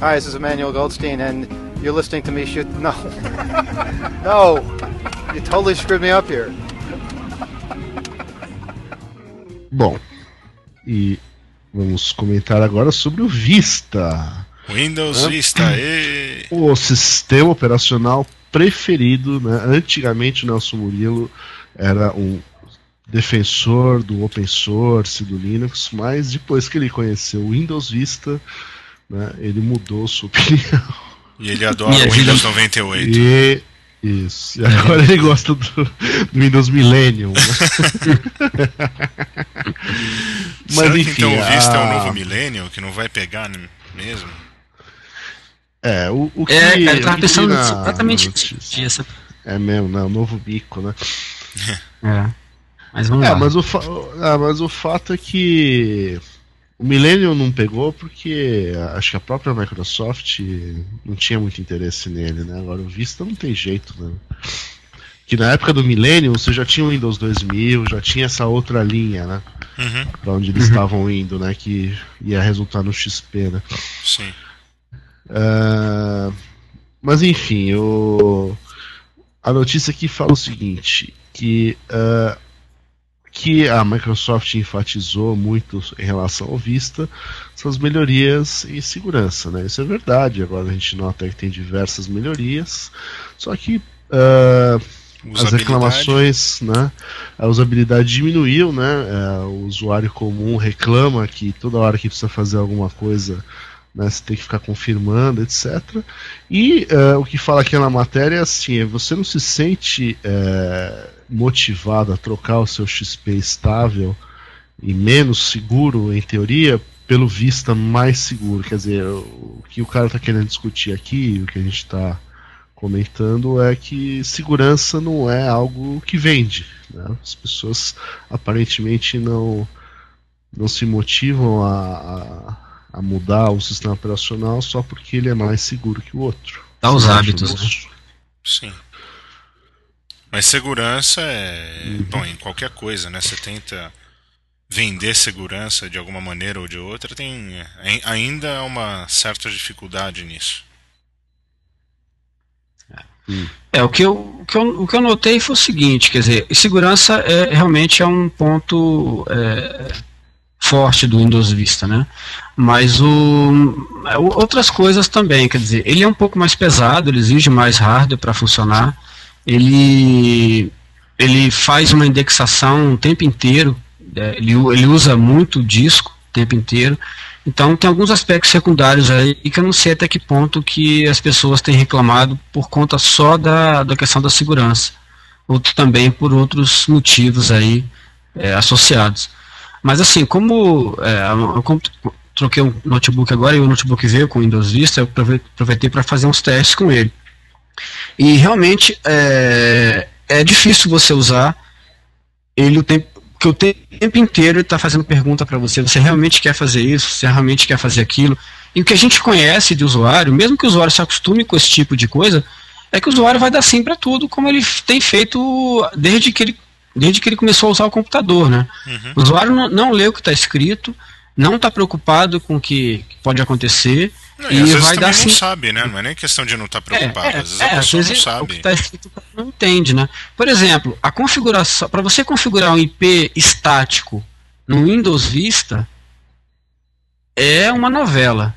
Hi, this is Emmanuel Goldstein, and you're listening to me shoot. [laughs] No, no, you totally screwed me up here. Bom, e vamos comentar agora sobre o Vista, Windows Hã? Vista, e... o sistema operacional preferido. Né? Antigamente, o Nelson Murilo era um defensor do open source, do Linux, mas depois que ele conheceu o Windows Vista, né, ele mudou sua opinião. e ele adora o Windows 98. E isso. E agora ele gosta do, do Windows Millennium. né? [laughs] Mas Será que enfim, então o Vista é o a- novo Millennium, que não vai pegar mesmo? É, o, o que, É, cara, eu tava que pensando exatamente. Essa- É mesmo, né? O novo bico, né? [laughs] É. Mas vamos É, lá. mas o, fa- ah, mas o fato é que o Millennium não pegou porque acho que a própria Microsoft não tinha muito interesse nele, né? Agora o Vista não tem jeito, né? Que na época do Millennium você já tinha o Windows 2000, já tinha essa outra linha, né? Uhum, Pra onde eles estavam indo, né? Que ia resultar no XP, né? sim. Ah, mas enfim, o, a notícia aqui fala o seguinte, que, ah, que a Microsoft enfatizou muito em relação ao Vista são as melhorias em segurança, né? Isso é verdade, agora a gente nota que tem diversas melhorias, só que ah, as reclamações, né? A usabilidade diminuiu, né? é, o usuário comum reclama que toda hora que precisa fazer alguma coisa, né, você tem que ficar confirmando, etc. E é, o que fala aqui na matéria é assim: você não se sente é, motivado a trocar o seu XP estável e menos seguro, em teoria, pelo Vista mais seguro. Quer dizer, o que o cara está querendo discutir aqui, o que a gente está comentando é que segurança não é algo que vende. né? As pessoas aparentemente não, não se motivam a, a, a mudar o sistema operacional só porque ele é mais seguro que o outro. Dá os hábitos, né? Sim. Mas segurança é. Uhum. Bom, em qualquer coisa, né? Você tenta vender segurança de alguma maneira ou de outra, tem ai- ainda há uma certa dificuldade nisso. É, o que, eu, o, que eu, o que eu notei foi o seguinte, quer dizer, segurança é, realmente é um ponto é, forte do Windows Vista, né? Mas o, é, o- outras coisas também, quer dizer, ele é um pouco mais pesado, ele exige mais hardware para funcionar, ele, ele faz uma indexação o tempo inteiro, é, ele, ele usa muito disco o tempo inteiro, então tem alguns aspectos secundários aí que eu não sei até que ponto que as pessoas têm reclamado por conta só da, da questão da segurança, ou também por outros motivos aí é, associados. Mas assim, como é, eu comp- troquei um notebook agora e o notebook veio com o Windows Vista, eu aprove- aproveitei para fazer uns testes com ele. E realmente é, é difícil você usar ele o tempo que o tempo inteiro está fazendo pergunta para você, você realmente quer fazer isso, você realmente quer fazer aquilo. E o que a gente conhece de usuário, mesmo que o usuário se acostume com esse tipo de coisa, é que o usuário vai dar sim para tudo, como ele tem feito desde que ele, desde que ele começou a usar o computador, né? Uhum. O usuário não, não lê o que está escrito, não está preocupado com o que pode acontecer, Não, e, E às vezes vai dar não sim- sabe, né? Não é nem questão de não estar preocupado. às vezes a é, às pessoa não vezes o sabe. que está escrito o não entende, né? Por exemplo, a configuração, para você configurar um IP estático no Windows Vista é uma novela.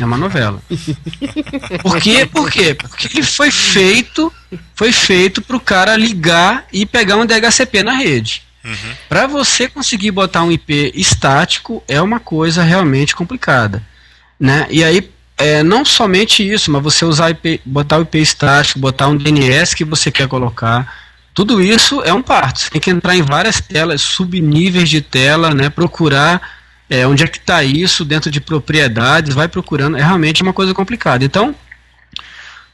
É uma novela. [laughs] Por quê? Por quê? Porque ele foi feito, foi feito para o cara ligar e pegar um DHCP na rede. Uhum. Para você conseguir botar um IP estático é uma coisa realmente complicada, né? E aí é, não somente isso, mas você usar IP, botar o IP estático, botar um DNS que você quer colocar, tudo isso é um parto. Você tem que entrar em várias telas, subníveis de tela, né? Procurar é, onde é que está isso dentro de propriedades, vai procurando. É realmente uma coisa complicada. Então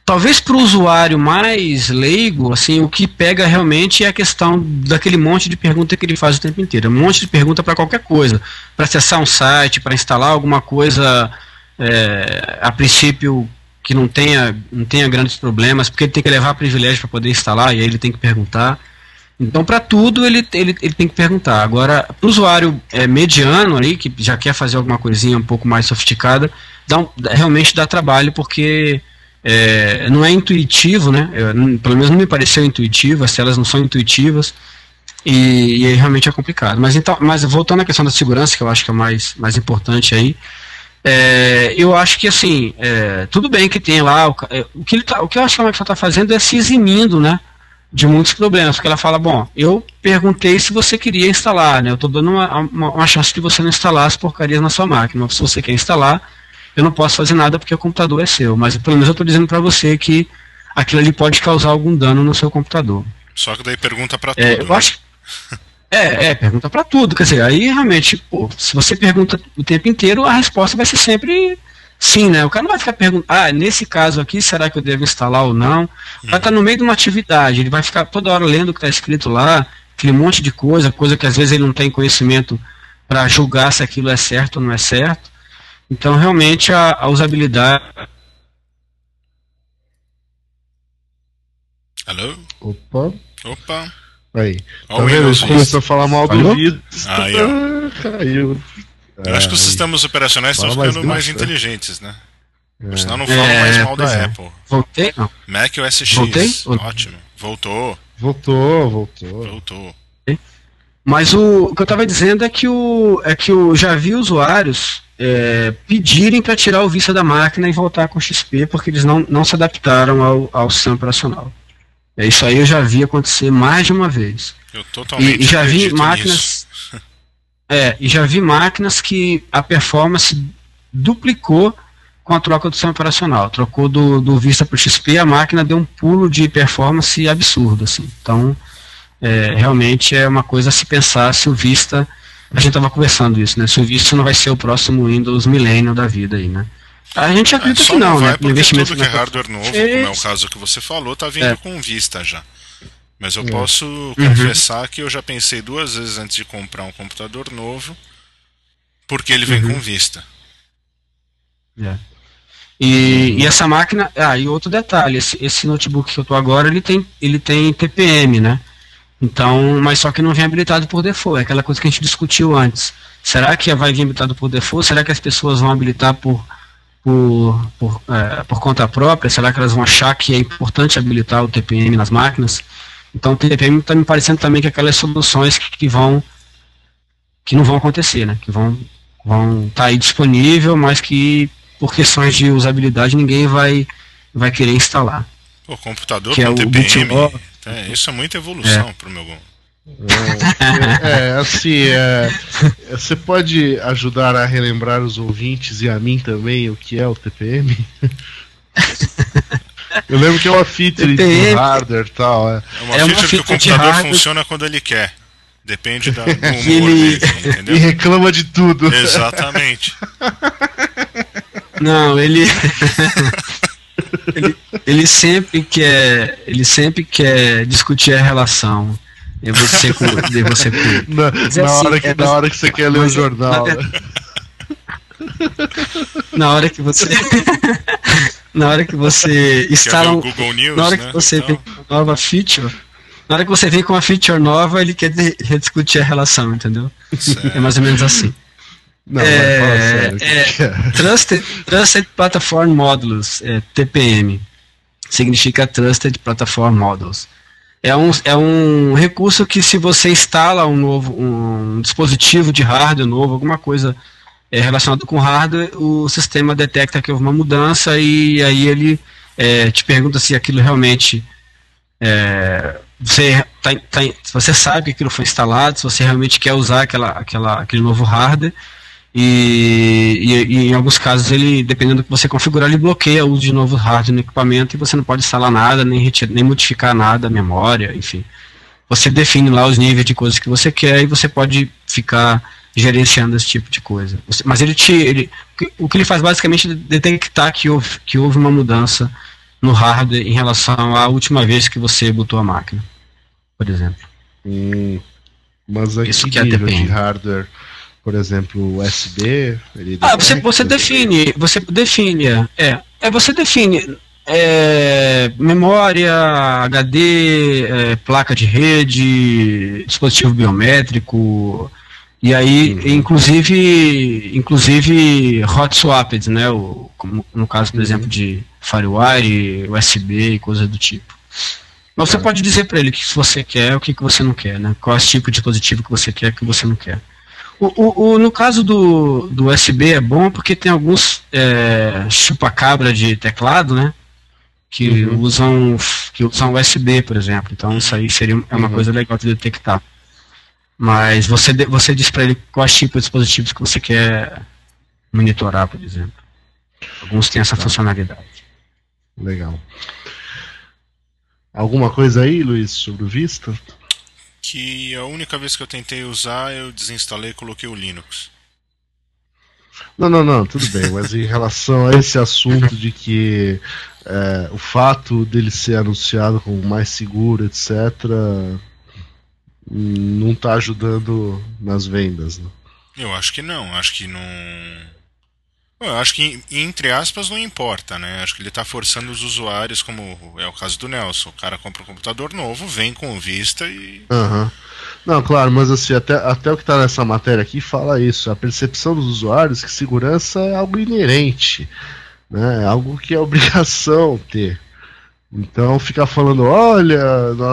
Talvez para o usuário mais leigo, assim, o que pega realmente é a questão daquele monte de pergunta que ele faz o tempo inteiro. Um monte de pergunta para qualquer coisa. Para acessar um site, para instalar alguma coisa, é, a princípio, que não tenha, não tenha grandes problemas, porque ele tem que levar privilégio para poder instalar, e aí ele tem que perguntar. Então, para tudo, ele, ele, ele tem que perguntar. Agora, para o usuário é, mediano aí, que já quer fazer alguma coisinha um pouco mais sofisticada, dá um- realmente dá trabalho, porque é, não é intuitivo, né? Eu, pelo menos não me pareceu intuitivo, as telas não são intuitivas e, e realmente é complicado. Mas então, mas voltando à questão da segurança, que eu acho que é mais, mais importante aí, é, eu acho que assim, é, tudo bem que tem lá, o, é, o, que ele tá, o que eu acho que a Microsoft está fazendo é se eximindo, né? De muitos problemas, porque ela fala, bom, eu perguntei se você queria instalar, né? Eu estou dando uma, uma, uma chance de você não instalar as porcarias na sua máquina. Se você quer instalar, eu não posso fazer nada porque o computador é seu. Mas pelo menos eu estou dizendo para você que aquilo ali pode causar algum dano no seu computador. Só que daí pergunta tudo. É, eu né? acho. [laughs] É, é, pergunta para tudo. Quer dizer, aí realmente, pô, se você pergunta o tempo inteiro, a resposta vai ser sempre sim, né? O cara não vai ficar perguntando, ah, nesse caso aqui, será que eu devo instalar ou não? Vai estar no meio de uma atividade, ele vai ficar toda hora lendo o que está escrito lá, aquele monte de coisa, coisa que às vezes ele não tem conhecimento para julgar se aquilo é certo ou não é certo. Então, realmente, a, a usabilidade. Alô? Opa. Opa. Aí. Tá o vendo? Começou a falar mal do? Vista. Aí, ó. Caiu. Eu acho que os Aí. sistemas operacionais estão Fala mais ficando mais grosso, inteligentes, né? É. Senão não falam É, mais mal da é. Apple. Voltei? Não. Mac OS X. Voltei? Ótimo. Voltou, Voltou, voltou. voltou. Mas o, o que eu estava dizendo é que o é que eu já vi usuários é, pedirem para tirar o Vista da máquina e voltar com o XP porque eles não, não se adaptaram ao, ao sistema operacional. É, isso aí eu já vi acontecer mais de uma vez. Eu totalmente E, e já vi máquinas. [laughs] É, e já vi máquinas que a performance duplicou com a troca do sistema operacional. Trocou do, do Vista para o XP, a máquina deu um pulo de performance absurdo. Assim. Então, é, realmente é uma coisa a se pensar se o Vista. A gente estava conversando isso, né? Se o Vista não vai ser o próximo Windows Millennium da vida aí, né? A gente É, acredita só que não, vai né? porque tudo que é hardware novo, como é o caso que você falou, tá vindo É. com vista já. Mas eu É. posso Uhum. confessar que eu já pensei duas vezes antes de comprar um computador novo, porque ele vem Uhum. com vista. É. E, e essa máquina, ah, e outro detalhe, esse, esse notebook que eu tô agora, ele tem, ele tem TPM, né? Então, mas só que não vem habilitado por default, é aquela coisa que a gente discutiu antes. Será que vai vir habilitado por default? Será que as pessoas vão habilitar por, por, por, é, por conta própria? Será que elas vão achar que é importante habilitar o TPM nas máquinas? Então, o TPM está me parecendo também que aquelas soluções que, que vão que não vão acontecer, né? Que vão vão estar aí disponível, mas que por questões de usabilidade ninguém vai vai querer instalar. Pô, computador Que é com o TPM. bootloader. é, isso é muita evolução pro meu. É, é, assim, é, você pode ajudar a relembrar os ouvintes e a mim também o que é o TPM? Eu lembro que é uma feature TPM. do hardware e tal. É. É uma É uma feature que o de computador funciona quando ele quer. Depende da, do [laughs] humor Ele- dele, E entendeu? reclama de tudo. Exatamente. Não, ele [laughs] ele, ele sempre quer ele sempre quer discutir a relação de você de você. Na, Mas é na assim, hora que, é, na hora que você quer ler o jornal. na né? [laughs] na hora que você [laughs] na hora que você instala um, Google News, na hora né? que você Então, vem com uma nova feature na hora que você vem com uma feature nova ele quer de- rediscutir a relação entendeu certo. é mais ou menos assim Não, É, sério. é. é? Trusted, Trusted Platform Modules, é, TPM, significa Trusted Platform Modules. É um, é um recurso que se você instala um novo um dispositivo de hardware novo, alguma coisa é, relacionada com hardware, o sistema detecta que houve uma mudança e aí ele é, te pergunta se aquilo realmente é, você, tá, tá, você sabe que aquilo foi instalado, se você realmente quer usar aquela, aquela, aquele novo hardware. E, e- e em alguns casos ele, dependendo do que você configurar, ele bloqueia o uso de novo hardware no equipamento e você não pode instalar nada, nem, retirar, nem modificar nada, a memória, enfim. Você define lá os níveis de coisas que você quer e você pode ficar gerenciando esse tipo de coisa. Mas ele te. Ele, o que- ele faz basicamente é detectar que houve, que houve uma mudança no hardware em relação à última vez que você botou a máquina, por exemplo. Hum, mas a Isso que é nível de hardware? Por exemplo, USB? Ele Ah, você, você define, você define, é, é você define é, memória, HD, é, placa de rede, dispositivo biométrico, e aí, Uhum. inclusive, inclusive hot swapped, né, o, como no caso, por Uhum. exemplo, de FireWire, USB e coisas do tipo. Mas você Tá. pode dizer para ele o que você quer, o que que você não quer, né? Qual é o tipo de dispositivo que você quer, que você não quer. O, o- no caso do, do USB é bom porque tem alguns é, chupa-cabra de teclado, né? Que Uhum. usam que usam USB, por exemplo. Então isso aí seria é uma Uhum. coisa legal de detectar. Mas você, você diz para ele quais tipos de dispositivos que você quer monitorar, por exemplo. Alguns têm essa Tá. funcionalidade. Legal. Alguma coisa aí, Luiz, sobre o Vista? Que a única vez que eu tentei usar, eu desinstalei e coloquei o Linux. Não, não, não, tudo bem, mas em relação a esse assunto de que é, o fato dele ser anunciado como mais seguro, etc., não está ajudando nas vendas. Né? Eu acho que não, acho que não. Eu acho que, entre aspas, não importa, né? Acho que ele tá forçando os usuários, como é o caso do Nelson. O cara compra um computador novo, vem com vista e. Aham. Não, claro, mas assim, até, até o que está nessa matéria aqui fala isso. A percepção dos usuários que segurança é algo inerente, né? É algo que é obrigação ter. Então ficar falando, olha,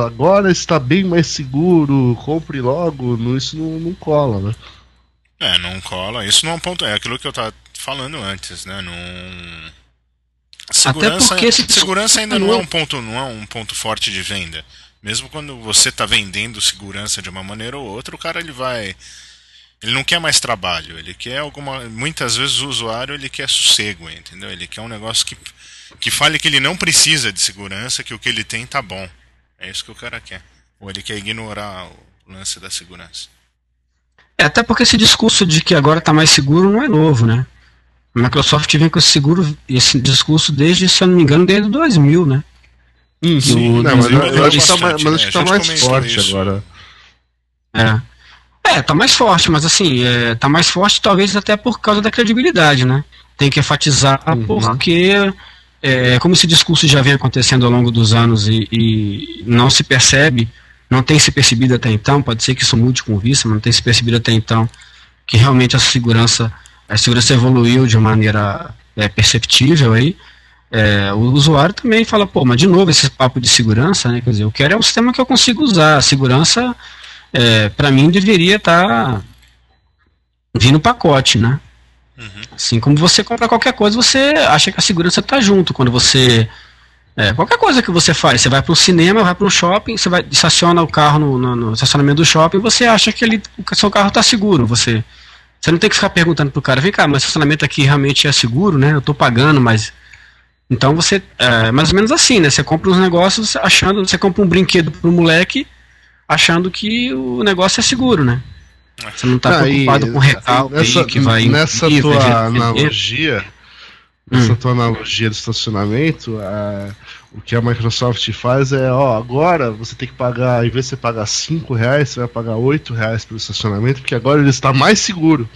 agora está bem mais seguro, compre logo, isso não, não cola, né? É, não cola. Isso não é um ponto. É aquilo que eu tava falando antes, né? Não. Segurança, porque esse- segurança ainda não é um ponto, não é um ponto forte de venda. Mesmo quando você está vendendo segurança de uma maneira ou outra, o cara ele vai, ele não quer mais trabalho, ele quer alguma, muitas vezes o usuário ele quer sossego, entendeu? Ele quer um negócio que que fale que ele não precisa de segurança, que o que ele tem tá bom. É isso que o cara quer. Ou ele quer ignorar o lance da segurança. É, até porque esse discurso de que agora está mais seguro não é novo, né? A Microsoft vem com esse seguro, esse discurso desde, se eu não me engano, desde 2000, né? Sim, Não, mas eu, eu acho que tá mas acho né? que tá mais forte isso. agora. É. É, tá mais forte, mas assim, é, tá mais forte talvez até por causa da credibilidade, né? Tem que enfatizar Uhum. porque, é, como esse discurso já vem acontecendo ao longo dos anos e, e não se percebe, não tem se percebido até então, pode ser que isso mude com vista, mas não tem se percebido até então que realmente a segurança, a segurança evoluiu de maneira é, perceptível aí. É, o usuário também fala, pô, mas de novo esse papo de segurança, né? Quer dizer, eu quero é um sistema que eu consigo usar. A segurança é, para mim deveria estar vindo pacote, né? Assim como você compra qualquer coisa, você acha que a segurança está junto. Quando você. é, qualquer coisa que você faz, você vai para o cinema, vai para um shopping, você vai, estaciona o carro no, no- no estacionamento do shopping, você acha que ele, o seu carro está seguro. Você, você não tem que ficar perguntando pro cara, vem cá, mas o estacionamento aqui realmente é seguro, né? Eu estou pagando, mas. Então você. É mais ou menos assim, né? Você compra uns negócios achando. Você compra um brinquedo pro moleque achando que o negócio é seguro, né? Você não está Ah, e preocupado com recalque nessa, aí que vai nessa tua analogia, nessa tua analogia do estacionamento, a- o que a Microsoft faz é, ó, agora você tem que pagar, em vez de você pagar 5 reais, você vai pagar 8 reais pelo estacionamento, porque agora ele está mais seguro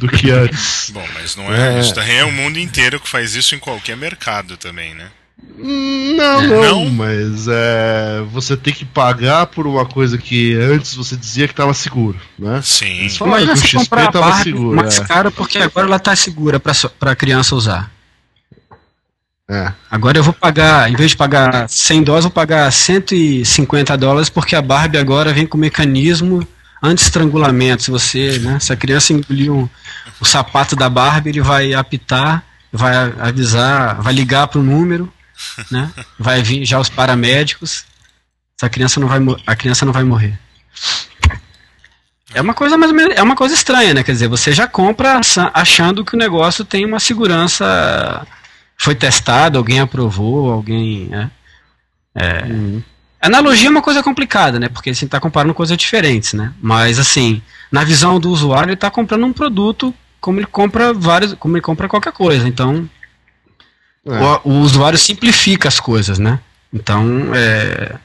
do que [laughs] antes. Bom, mas não é, É. isso daí é o mundo inteiro que faz isso em qualquer mercado também, né? Hum, Não, não, Não? mas é, você tem que pagar por uma coisa que antes você dizia que estava seguro, né? Sim. Eles falaram que o você XP comprar a tava Barbie seguro. mais é. cara porque agora ela tá segura so- pra criança usar. É. Agora eu vou pagar, em vez de pagar 100 dólares, vou pagar 150 dólares porque a Barbie agora vem com mecanismo anti-estrangulamento. Se você, né, se a criança engolir um- o sapato da Barbie, ele vai apitar, vai avisar, vai ligar para o número, né? Vai vir já os paramédicos. Essa criança não vai, a criança não vai morrer. É uma coisa mais menos, é uma coisa estranha, né? Quer dizer, você já compra achando que o negócio tem uma segurança foi testado, alguém aprovou, alguém. Né? É, Analogia é uma coisa complicada, né? Porque você está comparando coisas diferentes, né? Mas assim, na visão do usuário, ele está comprando um produto como ele compra vários, como ele compra qualquer coisa. Então, É. o, o usuário simplifica as coisas, né? Então, é,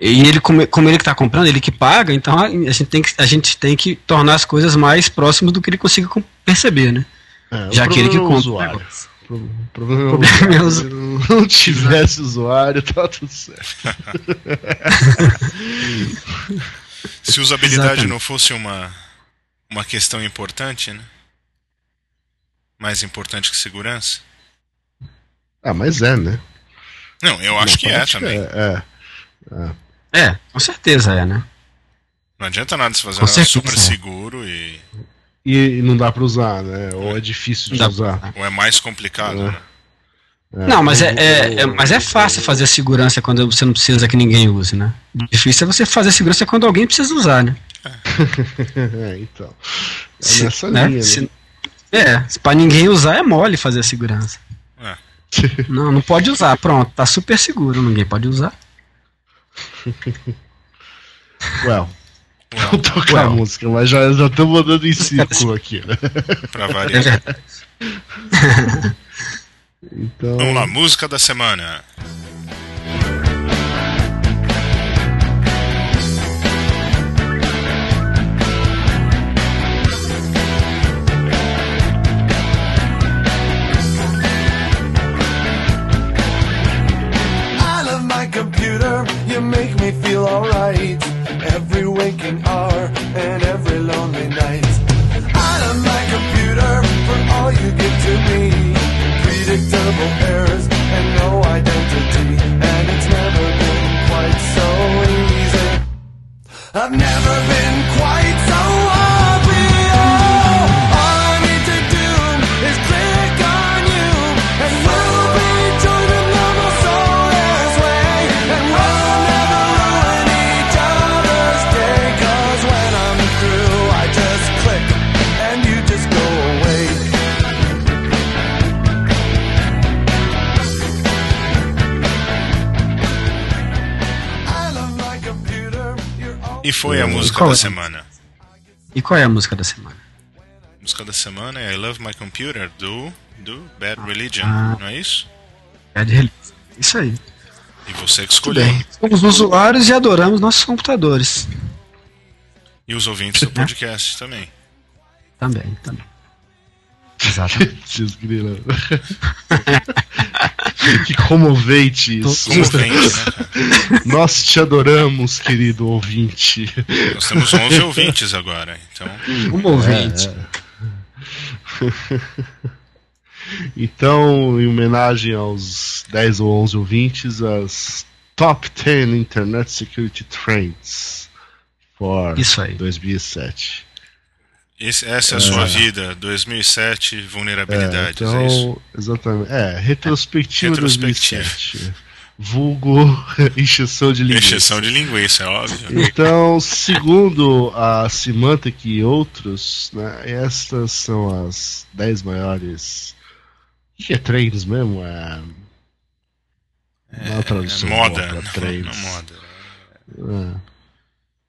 e ele como, como ele que está comprando, ele que paga, então a, a gente tem que a gente tem que tornar as coisas mais próximas do que ele consiga perceber, né? É, Já que ele que é o compra negócio. O problema é problema é o usuário. Se não tivesse usuário, [laughs] tá tudo certo. [laughs] Se usabilidade Exatamente. não fosse uma, uma questão importante, né? Mais importante que segurança? Ah, mas é, né? Não, eu acho Na que é também. É, é. É, com certeza é, né? Não adianta nada se fazer Com certeza, super é. seguro e. E, não dá pra usar, né? Ou é difícil de usar. Ou é mais complicado, É. né? É, Não, mas é, é- é- mas é fácil fazer segurança quando você não precisa que ninguém use, né? Difícil é você fazer segurança quando alguém precisa usar, né? é, [laughs] então. É Se- nessa né? linha, né? Se- é, se pra ninguém usar é mole fazer a segurança. É. Não, não pode usar, pronto, tá super seguro, ninguém pode usar. [laughs] Well, Vou tocar a música, mas já estamos andando em círculo aqui, né? pra variar. [laughs] Então. Vamos lá, música da semana. I've never been quite E foi a música da é? semana. E qual é a música da semana? A música da semana é I Love My Computer do, do Bad Religion, Ah. não é isso? De release. Isso aí. E você que escolheu. bem. Somos usuários e adoramos nossos computadores. E os ouvintes do [laughs] podcast também. Também, também. Exatamente. [laughs] [laughs] Que comovente isso. Comovente, né? Nós te adoramos, querido ouvinte. Nós temos 11 ouvintes agora, então. Um ouvinte. Então, em homenagem aos 10 ou 11 ouvintes, as Top 10 Internet Security Trends for Isso aí. 2007. Esse- essa é a sua vida, 2007, É, vulnerabilidades, é, isso? então, exatamente. É, retrospectiva Retrospectiva. 2007. Vulgo [laughs] encheção de linguiça. Exceção de linguiça, é óbvio. Então, segundo a Symantec e outros, né, estas são as 10 maiores. O que é trends mesmo? É. Não é tradução moda, não, pra trends. não moda. É.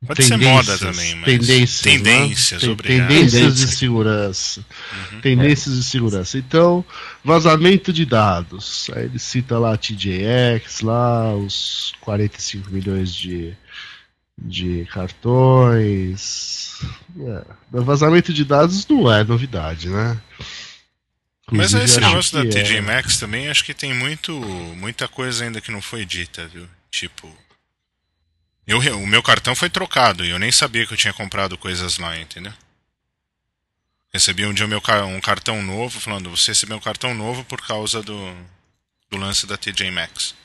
Pode ser moda também, mas Tendências, tendências, né? Obrigado. Tendências de segurança. Uhum. Tendências de segurança. Então, vazamento de dados. Aí ele cita lá a TJX, lá os 45 milhões de, de cartões. É, Vazamento de dados não é novidade, né? Mas Inclusive, esse negócio da que TJ é- Maxx também, acho que tem muito, muita coisa ainda que não foi dita, viu? Tipo. Eu, o meu cartão foi trocado e eu nem sabia que eu tinha comprado coisas lá, entendeu? Recebi um dia o meu, um cartão novo falando, você recebeu um cartão novo por causa do, do lance da TJ Maxx.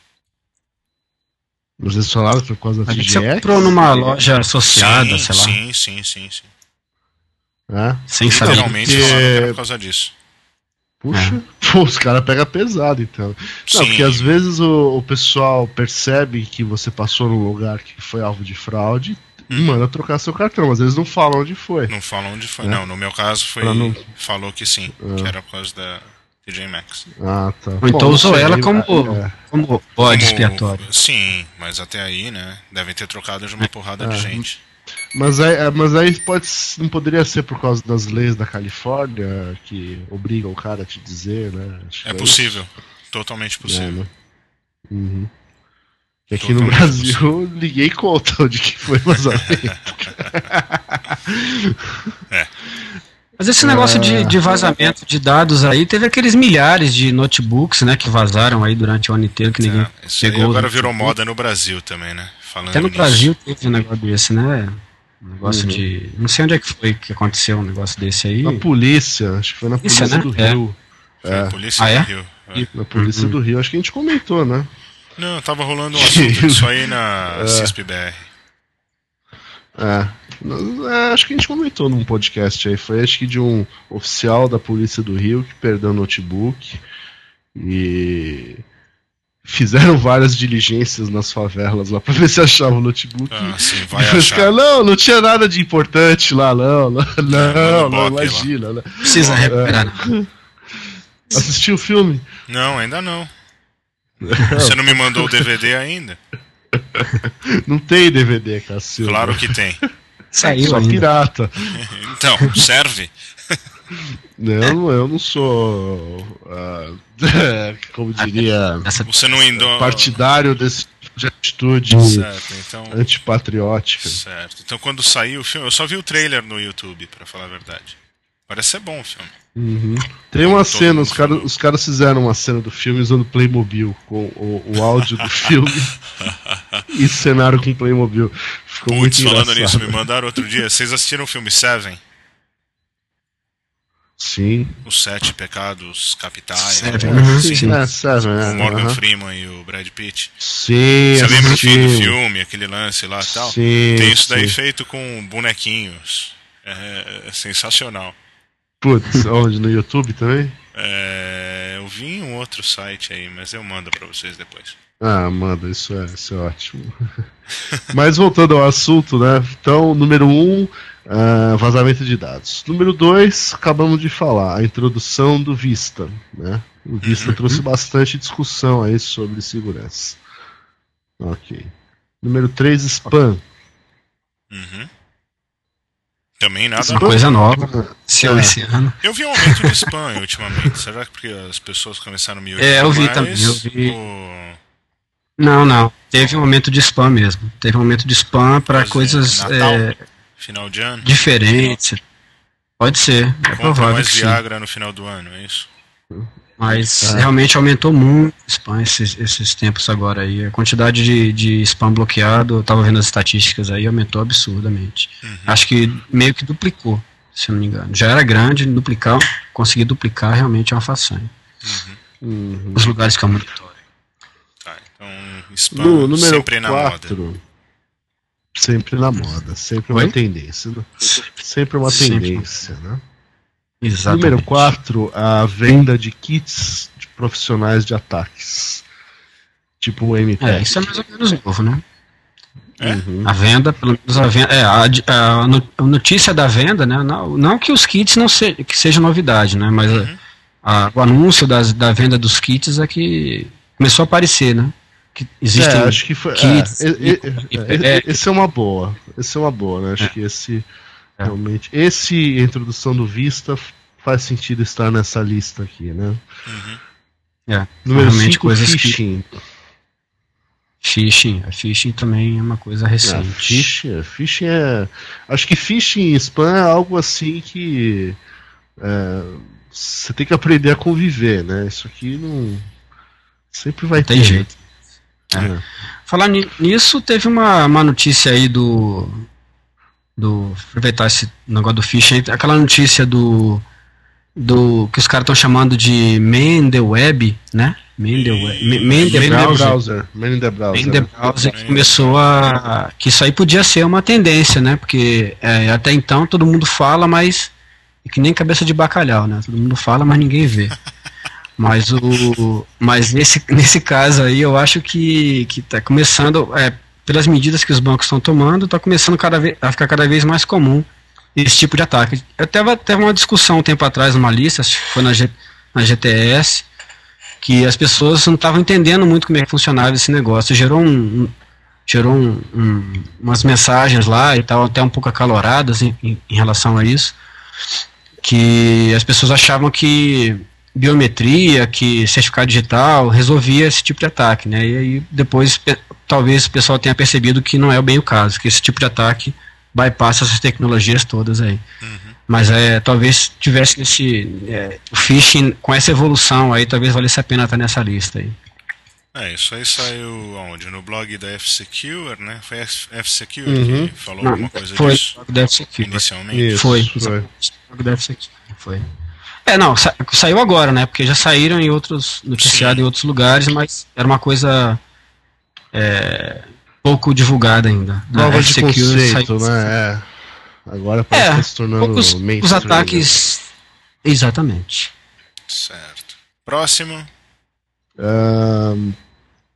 Vocês falaram por causa da A gente você comprou numa loja associada, sim, sei lá, sim, sim, sim, sim. É? sem saber. Era por causa disso. Puxa, [laughs] pô, os caras pegam pesado então. Não, Sim. porque às vezes o, o pessoal percebe que você passou num lugar que foi alvo de fraude e Uhum. manda trocar seu cartão. Às vezes não falam onde foi. Não falam onde foi. É. Não, no meu caso foi. Não- Falou que sim, É. que era por causa da TJ Maxx. Ah, tá. Ou então usou ela como, é, como bode Como- expiatório. Sim, mas até aí, né? Devem ter trocado de uma porrada de Ah, gente. Mas aí, é, mas aí pode, não poderia ser por causa das leis da Califórnia que obrigam o cara a te dizer, né? Acho É isso. possível. Totalmente É, possível. né? Uhum. E aqui no Brasil ninguém conta onde que foi o vazamento. [laughs] Mas esse negócio de, de vazamento de dados aí, teve aqueles milhares de notebooks, né, que vazaram aí durante o ano inteiro, que ninguém É, isso aí pegou. agora virou moda no Brasil também, né? Falando Até no nisso. Brasil teve um negócio desse, né? Um negócio Uhum. de. Não sei onde é que foi que aconteceu um negócio desse aí. Na polícia, acho que foi na Polícia, polícia né? do É. Rio. Foi É, polícia Ah, é? do Rio. É. na polícia Uhum. do Rio. Acho que a gente comentou, né? Não, tava rolando um [laughs] assunto disso aí na É. CISP-BR. É. É, Acho que a gente comentou num podcast aí. Foi acho que de um oficial da polícia do Rio que perdeu o notebook e fizeram várias diligências nas favelas lá pra ver se achava o notebook. Ah, sim, vai E os achar. caras, não, não tinha nada de importante lá, não. Não, não, não, Bop lá. imagina. Não. Precisa recuperar. não. [laughs] Assistiu o filme? Não, ainda não. [laughs] Você não me mandou o DVD ainda? [laughs] Não tem DVD, Cassio. Claro que tem. Saiu Só ainda. pirata. Então, serve? Não, eu não sou. ah, [laughs] como diria. Você não indo... partidário desse tipo de atitude Certo, então... antipatriótica. Certo. Então quando saiu o filme, eu só vi o trailer no YouTube, pra falar a verdade. Parece ser bom o filme. Uhum. Tem uma cena, os caras falou. os caras fizeram uma cena do filme usando Playmobil, com o, o áudio do [laughs] filme e cenário com Playmobil. Ficou Muitos muito falando engraçado. nisso, me mandaram outro dia. Vocês assistiram o filme Seven? Sim. Os Sete Pecados Capitais? Seven, né? uhum, Sim. sim. É, sério, é. O Morgan aham. Freeman e o Brad Pitt. Sim, Você lembra do filme, aquele lance lá e tal? Sim, Tem isso daí sim. feito com bonequinhos. É, é sensacional. Putz, onde? No YouTube também? É, eu vi em um outro site aí, mas eu mando pra vocês depois. Ah, manda, isso é, isso é ótimo. [laughs] Mas voltando ao assunto, né? Então, número um, ah, vazamento de dados. Número dois, acabamos de falar, a introdução do Vista. Né? O Vista trouxe bastante discussão aí sobre segurança. Ok. Número três, spam. Uhum. Também nada. Isso uma coisa nova. Seu É. esse ano. Eu vi um aumento de spam ultimamente. Será que porque as pessoas começaram a me É, eu vi mais, também, eu vi. ou- Não, não. Teve um aumento de spam mesmo. Teve um aumento de spam para Fazer coisas Natal? é, Final de ano? diferentes. Pode ser. É Compra provável mais que sim. Viagra no final do ano, é isso? Mas É. realmente aumentou muito o spam esses, esses tempos agora aí. A quantidade de, de spam bloqueado, eu tava vendo as estatísticas aí, aumentou absurdamente. Uhum. Acho que meio que duplicou, se eu não me engano. Já era grande, duplicar, conseguir duplicar realmente é uma façanha. Uhum. Os lugares que eu monitoro. Tá, então spam No, número sempre na moda. 4. Sempre na moda, sempre Oi? uma tendência. né? Sempre uma Sempre. tendência, né? Exatamente. Número 4, a venda de kits de profissionais de ataques. Tipo o MP. É, isso é mais ou menos novo, né? É? Uhum. A venda, pelo menos a venda. É, a, a no- a notícia da venda, né? Não, não que os kits não se, que seja novidade, né? Mas a- Uhum. a- o anúncio das, da venda dos kits é que começou a aparecer, né? Que existem. É, acho que foi. kits, é, é, é, esse é uma boa. Esse é uma boa, né? Acho É. que esse É. realmente. Esse introdução do Vista faz sentido estar nessa lista aqui, né? Uhum. é, Número realmente 5, coisas que. phishing. Phishing. A phishing também é uma coisa recente. phishing, phishing é. Acho que phishing e spam é algo assim que. é, você tem que aprender a conviver, né? Isso aqui não. Sempre vai Tem ter. jeito. É. Falar ni- nisso, teve uma, uma notícia aí do. do aproveitar esse negócio do phishing, aquela notícia do. do que os caras estão chamando de Man the Web, né? Man the, web, Man the Man Browser. Man the browser. Man the Browser que começou a. que isso aí podia ser uma tendência, né? Porque é, até então todo mundo fala, mas. é que nem cabeça de bacalhau, né? Todo mundo fala, mas ninguém vê. [laughs] Mas o. Mas nesse, nesse caso aí eu acho que, que tá começando. É, pelas medidas que os bancos estão tomando, está começando cada vez, a ficar cada vez mais comum esse tipo de ataque. Eu teve, teve uma discussão um tempo atrás numa lista, foi na, G, na GTS, que as pessoas não estavam entendendo muito como é que funcionava esse negócio. Gerou um, um- gerou um- um- umas mensagens lá e tal, até um pouco acaloradas em, em- em relação a isso, que as pessoas achavam que biometria, que certificado digital resolvia esse tipo de ataque, né? E aí depois talvez o pessoal tenha percebido que não é bem o caso, que esse tipo de ataque bypassa essas tecnologias todas aí. Mas é, talvez tivesse esse é, o phishing com essa evolução aí, talvez valesse a pena estar nessa lista aí. É, isso aí saiu onde? No blog da F-Secure, né? Foi a F- F-Secure Uhum. que falou Não, alguma coisa foi disso deve ser que inicialmente. Isso, Foi. foi. Ser que foi. É, não, sa- saiu agora, né? Porque já saíram em outros noticiados Sim. em outros lugares, mas era uma coisa é, pouco divulgada ainda. Na Prova de F-Secure conceito, saiu- né? É. Agora parece É, que tá se tornando poucos mainstream, os né? ataques. Exatamente. Certo. Próximo. Ahn,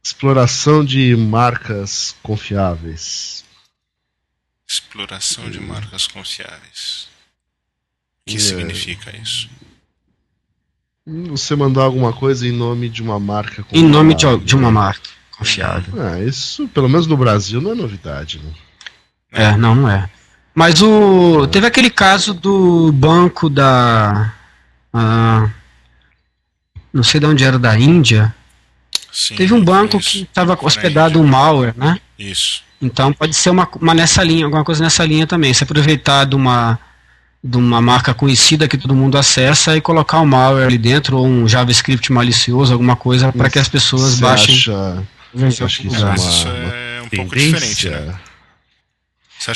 exploração de marcas confiáveis. Exploração de marcas confiáveis. O que É. significa isso? Você mandar alguma coisa em nome de uma marca Em nome de, de uma marca confiável. Ah, isso, pelo menos no Brasil, não é novidade, né? É, não, não é. Mas o. Teve aquele caso do banco da. ah, não sei de onde era, da Índia. Sim, Teve um banco isso. que estava hospedado um malware, né? Isso. Então pode ser uma, uma nessa linha, alguma coisa nessa linha também. Se aproveitar de uma, de uma marca conhecida que todo mundo acessa e colocar um malware ali dentro, ou um JavaScript malicioso, alguma coisa, para que as pessoas Você baixem. acha, vejam você acha que o isso é uma, isso é um pouco diferente, né?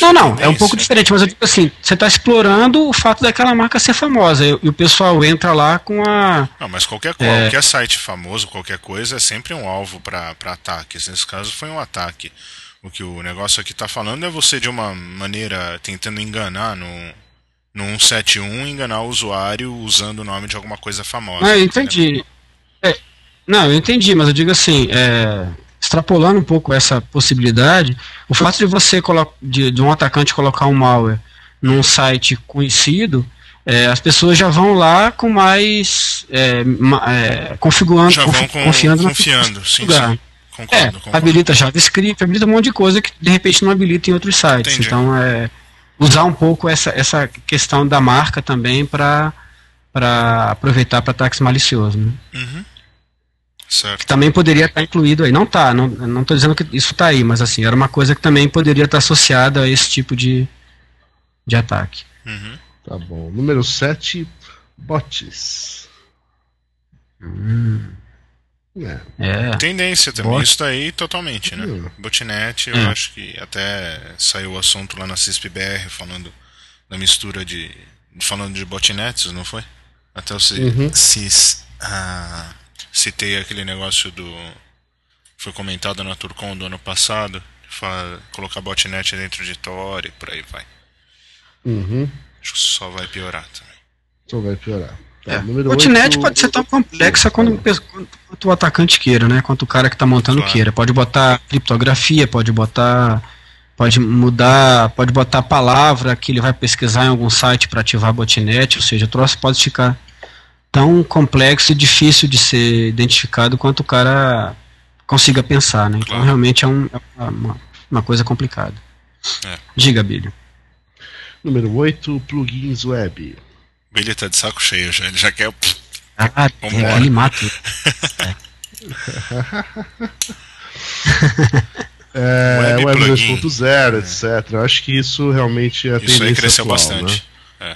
Não, que não, é um pouco diferente, mas eu digo assim, você está explorando o fato daquela marca ser famosa, e, e o pessoal entra lá com a. Não, mas qualquer, É. qualquer site famoso, qualquer coisa, é sempre um alvo para ataques. Nesse caso foi um ataque. O que o negócio aqui está falando é você, de uma maneira, tentando enganar no, no 171, enganar o usuário usando o nome de alguma coisa famosa. Ah, eu entendi. É, não, eu entendi, mas eu digo assim, é, extrapolando um pouco essa possibilidade, o fato de você de, de um atacante colocar um malware num site conhecido, é, as pessoas já vão lá com mais é, é, configurando, Já vão com- confiando no confiando, sim, lugar. sim. É, Concordo, concordo. habilita JavaScript, habilita um monte de coisa que de repente não habilita em outros sites. Entendi. Então é usar um pouco essa, essa questão da marca também para para aproveitar para ataques maliciosos. Né? Uhum. Certo. Que também poderia estar incluído aí. Não tá, não, não tô dizendo que isso está aí, mas assim, era uma coisa que também poderia estar associada a esse tipo de, de ataque. Uhum. Tá bom. Número 7, bots. É. É. Tendência também, Bot. isso daí totalmente, né? Hum. Botnet, eu Hum. acho que até saiu o assunto lá na CISP-BR falando da mistura de. falando de botnets, não foi? Até eu se, Uhum. se- ah, citei aquele negócio do. Foi comentado na Turcom do ano passado, fa- colocar botnet dentro de Tor e por aí vai. Uhum. Acho que só vai piorar também. Só vai piorar. Tá, É. Botnet oito- pode ser tão complexa quanto, o quanto o atacante queira, né? Quanto o cara que está montando Claro. queira. Pode botar criptografia, pode botar. Pode mudar, pode botar a palavra que ele vai pesquisar em algum site para ativar botnet, ou seja, o troço pode ficar tão complexo e difícil de ser identificado quanto o cara consiga pensar, né? Então Claro. realmente é, um- é uma, uma coisa complicada. É. Diga, Billy. Número 8, plugins web. Billy tá de saco cheio já, ele já quer. Ah, Vambora. ele mata. É, [laughs] Web web, plugin. 2.0, etc. Eu acho que isso realmente é a Isso aí tendência cresceu atual, bastante. Né?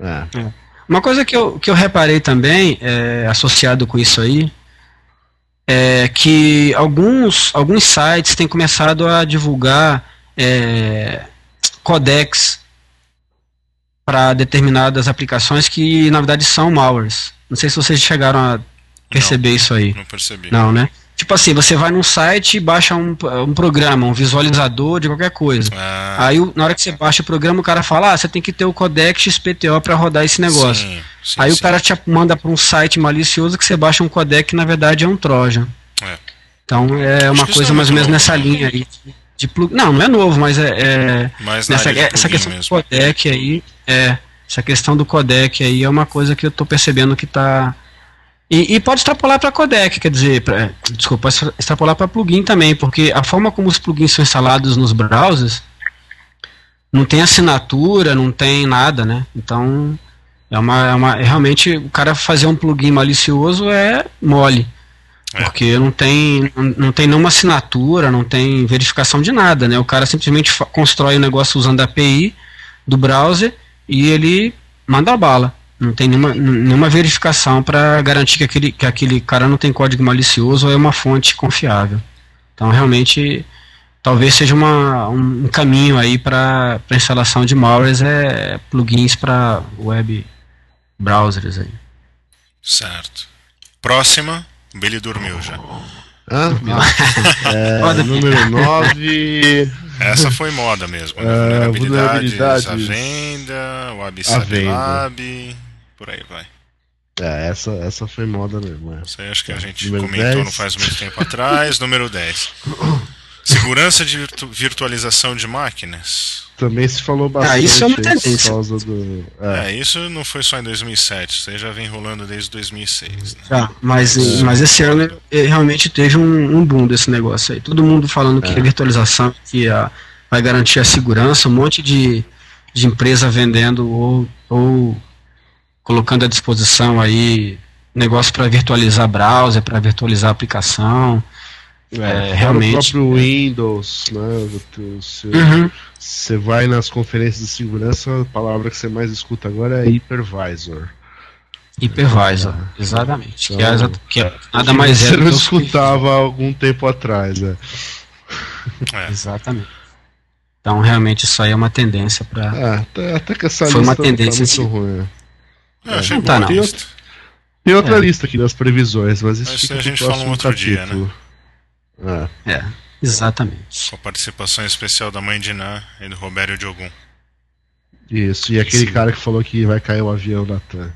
É. Uma coisa que eu, que eu reparei também, é, associado com isso aí, é que alguns, alguns sites têm começado a divulgar é, codecs para determinadas aplicações que na verdade são malwares. Não sei se vocês chegaram a perceber isso aí. Não percebi. Não, né? Tipo assim, você vai num site e baixa um, um programa, um visualizador de qualquer coisa. Ah, Aí o- na hora que você baixa o programa, o cara fala, ah, você tem que ter o codec XPTO para rodar esse negócio. sim, sim, Aí o sim. cara te manda para um site malicioso que você baixa um codec que na verdade é um Trojan. É. Então é uma coisa não é mais ou menos nessa linha aí. De plug... Não, não é novo, mas é. é Mas nessa, de essa questão do mesmo. codec aí. É. Essa questão do codec aí é uma coisa que eu tô percebendo que tá. E, e pode extrapolar para codec, quer dizer, pra, desculpa, extrapolar para plugin também, porque a forma como os plugins são instalados nos browsers não tem assinatura, não tem nada, né? Então é uma, é uma é realmente o cara fazer um plugin malicioso é mole. É. Porque não tem, não, tem nenhuma assinatura, não tem verificação de nada, né? O cara simplesmente constrói o negócio usando a API do browser e ele manda a bala. Não tem nenhuma, nenhuma verificação para garantir que aquele, que aquele cara não tem código malicioso ou é uma fonte confiável. Então, realmente, talvez seja uma, um, um caminho aí para instalação de malwares é plugins para web browsers aí. Certo. Próxima. O Billy dormiu já. Ah, [laughs] é, Roda, número 9. Essa foi moda mesmo. Né? É, Vulnerabilidades, vulnerabilidades. à venda, o À Abisab venda. Lab, por aí vai. É, essa, essa foi moda mesmo. É. Isso aí acho que a gente Número comentou 10. não faz muito tempo atrás. Número 10. Segurança de virtu- virtualização de máquinas. Também se falou bastante Ah, isso é uma por causa do. É, É, isso não foi só em 2007, isso aí já vem rolando desde 2006. Né? Já, mas, mas esse ano eh, realmente teve um, um boom desse negócio aí. Todo mundo falando que a virtualização que a, vai garantir a segurança, um monte de, de empresa vendendo ou, ou colocando à disposição aí negócio para virtualizar browser, para virtualizar aplicação. É, é, realmente, O próprio Windows, né? Você, Uhum. você vai nas conferências de segurança, a palavra que você mais escuta agora é hypervisor. Hypervisor, exatamente. que, é, Então, exa- que é nada mais é Você do não que os- escutava há algum tempo atrás, né? É. Exatamente. Então realmente isso aí é uma tendência para Ah, até, até que essa Foi lista uma tendência, não sim. tá muito ruim. né? Achei Não tá, não. Tem outra É. lista aqui das previsões, mas isso Mas fica a gente fala um próximo outro dia, capítulo. É. É, exatamente. Com a participação especial da mãe de Ná e do Roberto Diogun. Isso, e aquele Sim. cara que falou que vai cair o avião da TAM.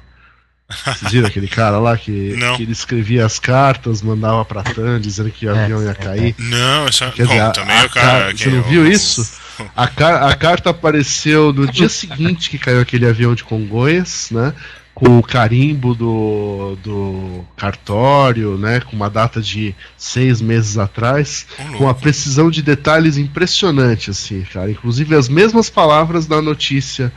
Vocês viram aquele cara lá que, Não. que ele escrevia as cartas, mandava pra TAM dizendo que o É, avião ia é, cair? Não, isso é. Quer Bom, dizer, a- também a o cara. você não viu isso? A, car- a carta apareceu no dia seguinte que caiu aquele avião de Congonhas, né? Com o carimbo do, do cartório, né? Com uma data de seis meses atrás, Ô, com uma precisão de detalhes impressionante, assim, cara. Inclusive as mesmas palavras da notícia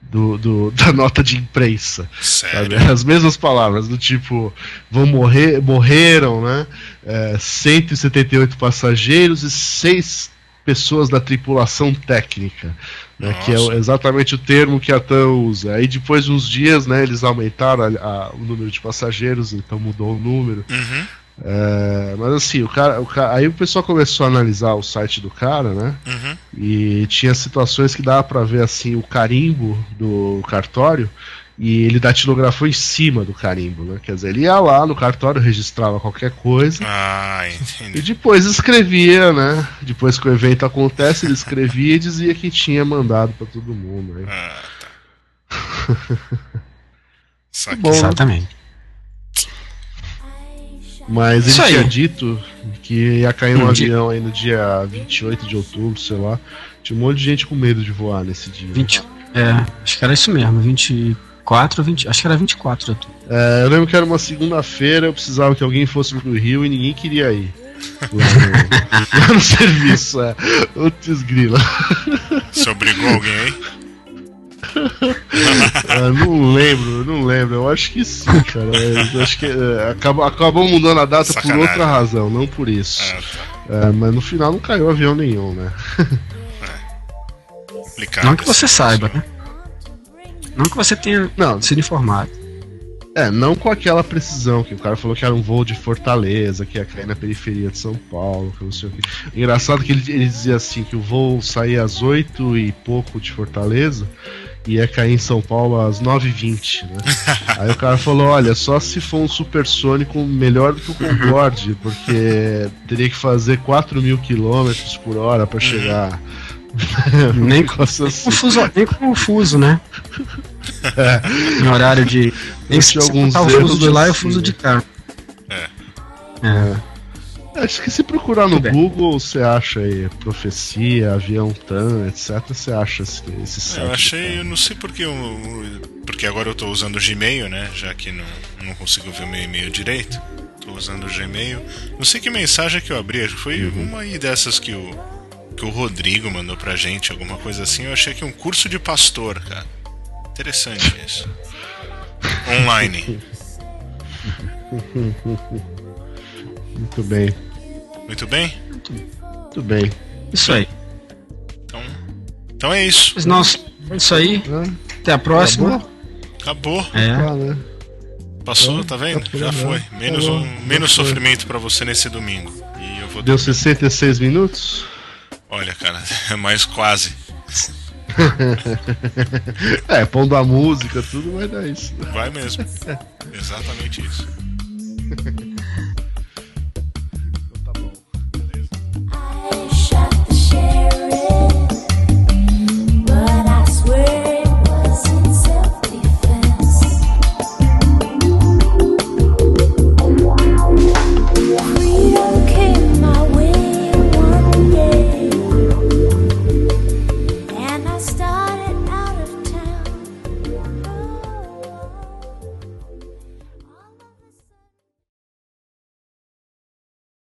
do, do- [laughs] da nota de imprensa. sabe? Sério. As mesmas palavras, do tipo, vão morrer, morreram, né? É, 178 passageiros e seis pessoas da tripulação técnica, né, que é exatamente o termo que a TAM usa. Aí depois de uns dias, né, eles aumentaram a- a- o número de passageiros, então mudou o número. Uhum, É, mas assim, o cara, o ca- aí o pessoal começou a analisar o site do cara, né? uhum. E tinha situações que dava pra ver assim o carimbo do cartório e ele datilografou em cima do carimbo, né? Quer dizer, ele ia lá no cartório, registrava qualquer coisa Ah, e entendi. depois escrevia, né? Depois que o evento acontece, ele escrevia e dizia que tinha mandado pra todo mundo. Né? Ah, tá. Bom, né? Exatamente. Mas ele tinha dito que ia cair um Hum, avião aí no dia 28 de outubro, sei lá. Tinha um monte de gente com medo de voar nesse dia. 20, é, acho que era isso mesmo, 24, 20, acho que era 24 de outubro. É, eu lembro que era uma segunda-feira, eu precisava que alguém fosse pro Rio e ninguém queria ir. Lá no, lá no serviço, é. Putz, grila. Você obrigou alguém aí? [laughs] Eu não lembro, não lembro. Eu acho que sim, cara. Eu acho que é, acabou, acabou mudando a data Sacanagem. por outra razão, não por isso. Ah, tá. É, mas no final não caiu avião nenhum, né? [laughs] Complicado. Não que você saiba, né? Não que você tenha Não, sido informado. É, não com aquela precisão, que o cara falou que era um voo de Fortaleza, que ia cair na periferia de São Paulo, que não sei o que. Engraçado que ele, ele dizia assim, que o voo saía às 8 e pouco de Fortaleza e ia cair em São Paulo às 9h20, né? [laughs] Aí o cara falou, olha, só se for um supersônico melhor do que o Concorde, porque teria que fazer 4 mil quilômetros por hora pra chegar. Nem Um negócio Com assim. o fuso, nem com o fuso, né? [laughs] Em horário de. Nem se alguns botar o fuso de lá e o fuso de cá. É. É. Acho que se procurar no. Google, você acha aí profecia, avião TAM, etc. Você acha esse, esse site. Eu achei, eu não sei porque eu, porque agora eu tô usando o Gmail, né? Já que não, não consigo ver o meu e-mail direito. Tô usando o Gmail. Não sei que mensagem que eu abri, acho que foi Uhum. uma aí dessas que o que o Rodrigo mandou pra gente, alguma coisa assim. Eu achei que um curso de pastor, cara. Interessante isso. Online. Muito bem, Muito bem? muito bem. Isso aí. Então, então é isso. Mas, Nossa, é isso aí. Até a próxima. acabou? Acabou. É. Ah, né? Passou, Tá, tá vendo? tá por Já foi. né? Menos Tá um, menos sofrimento pra você nesse domingo. E eu vou Deu 66 minutos? Olha, cara, [laughs] é mais quase. [laughs] É, pondo a música, tudo vai dar isso. Vai mesmo. Exatamente isso. [laughs]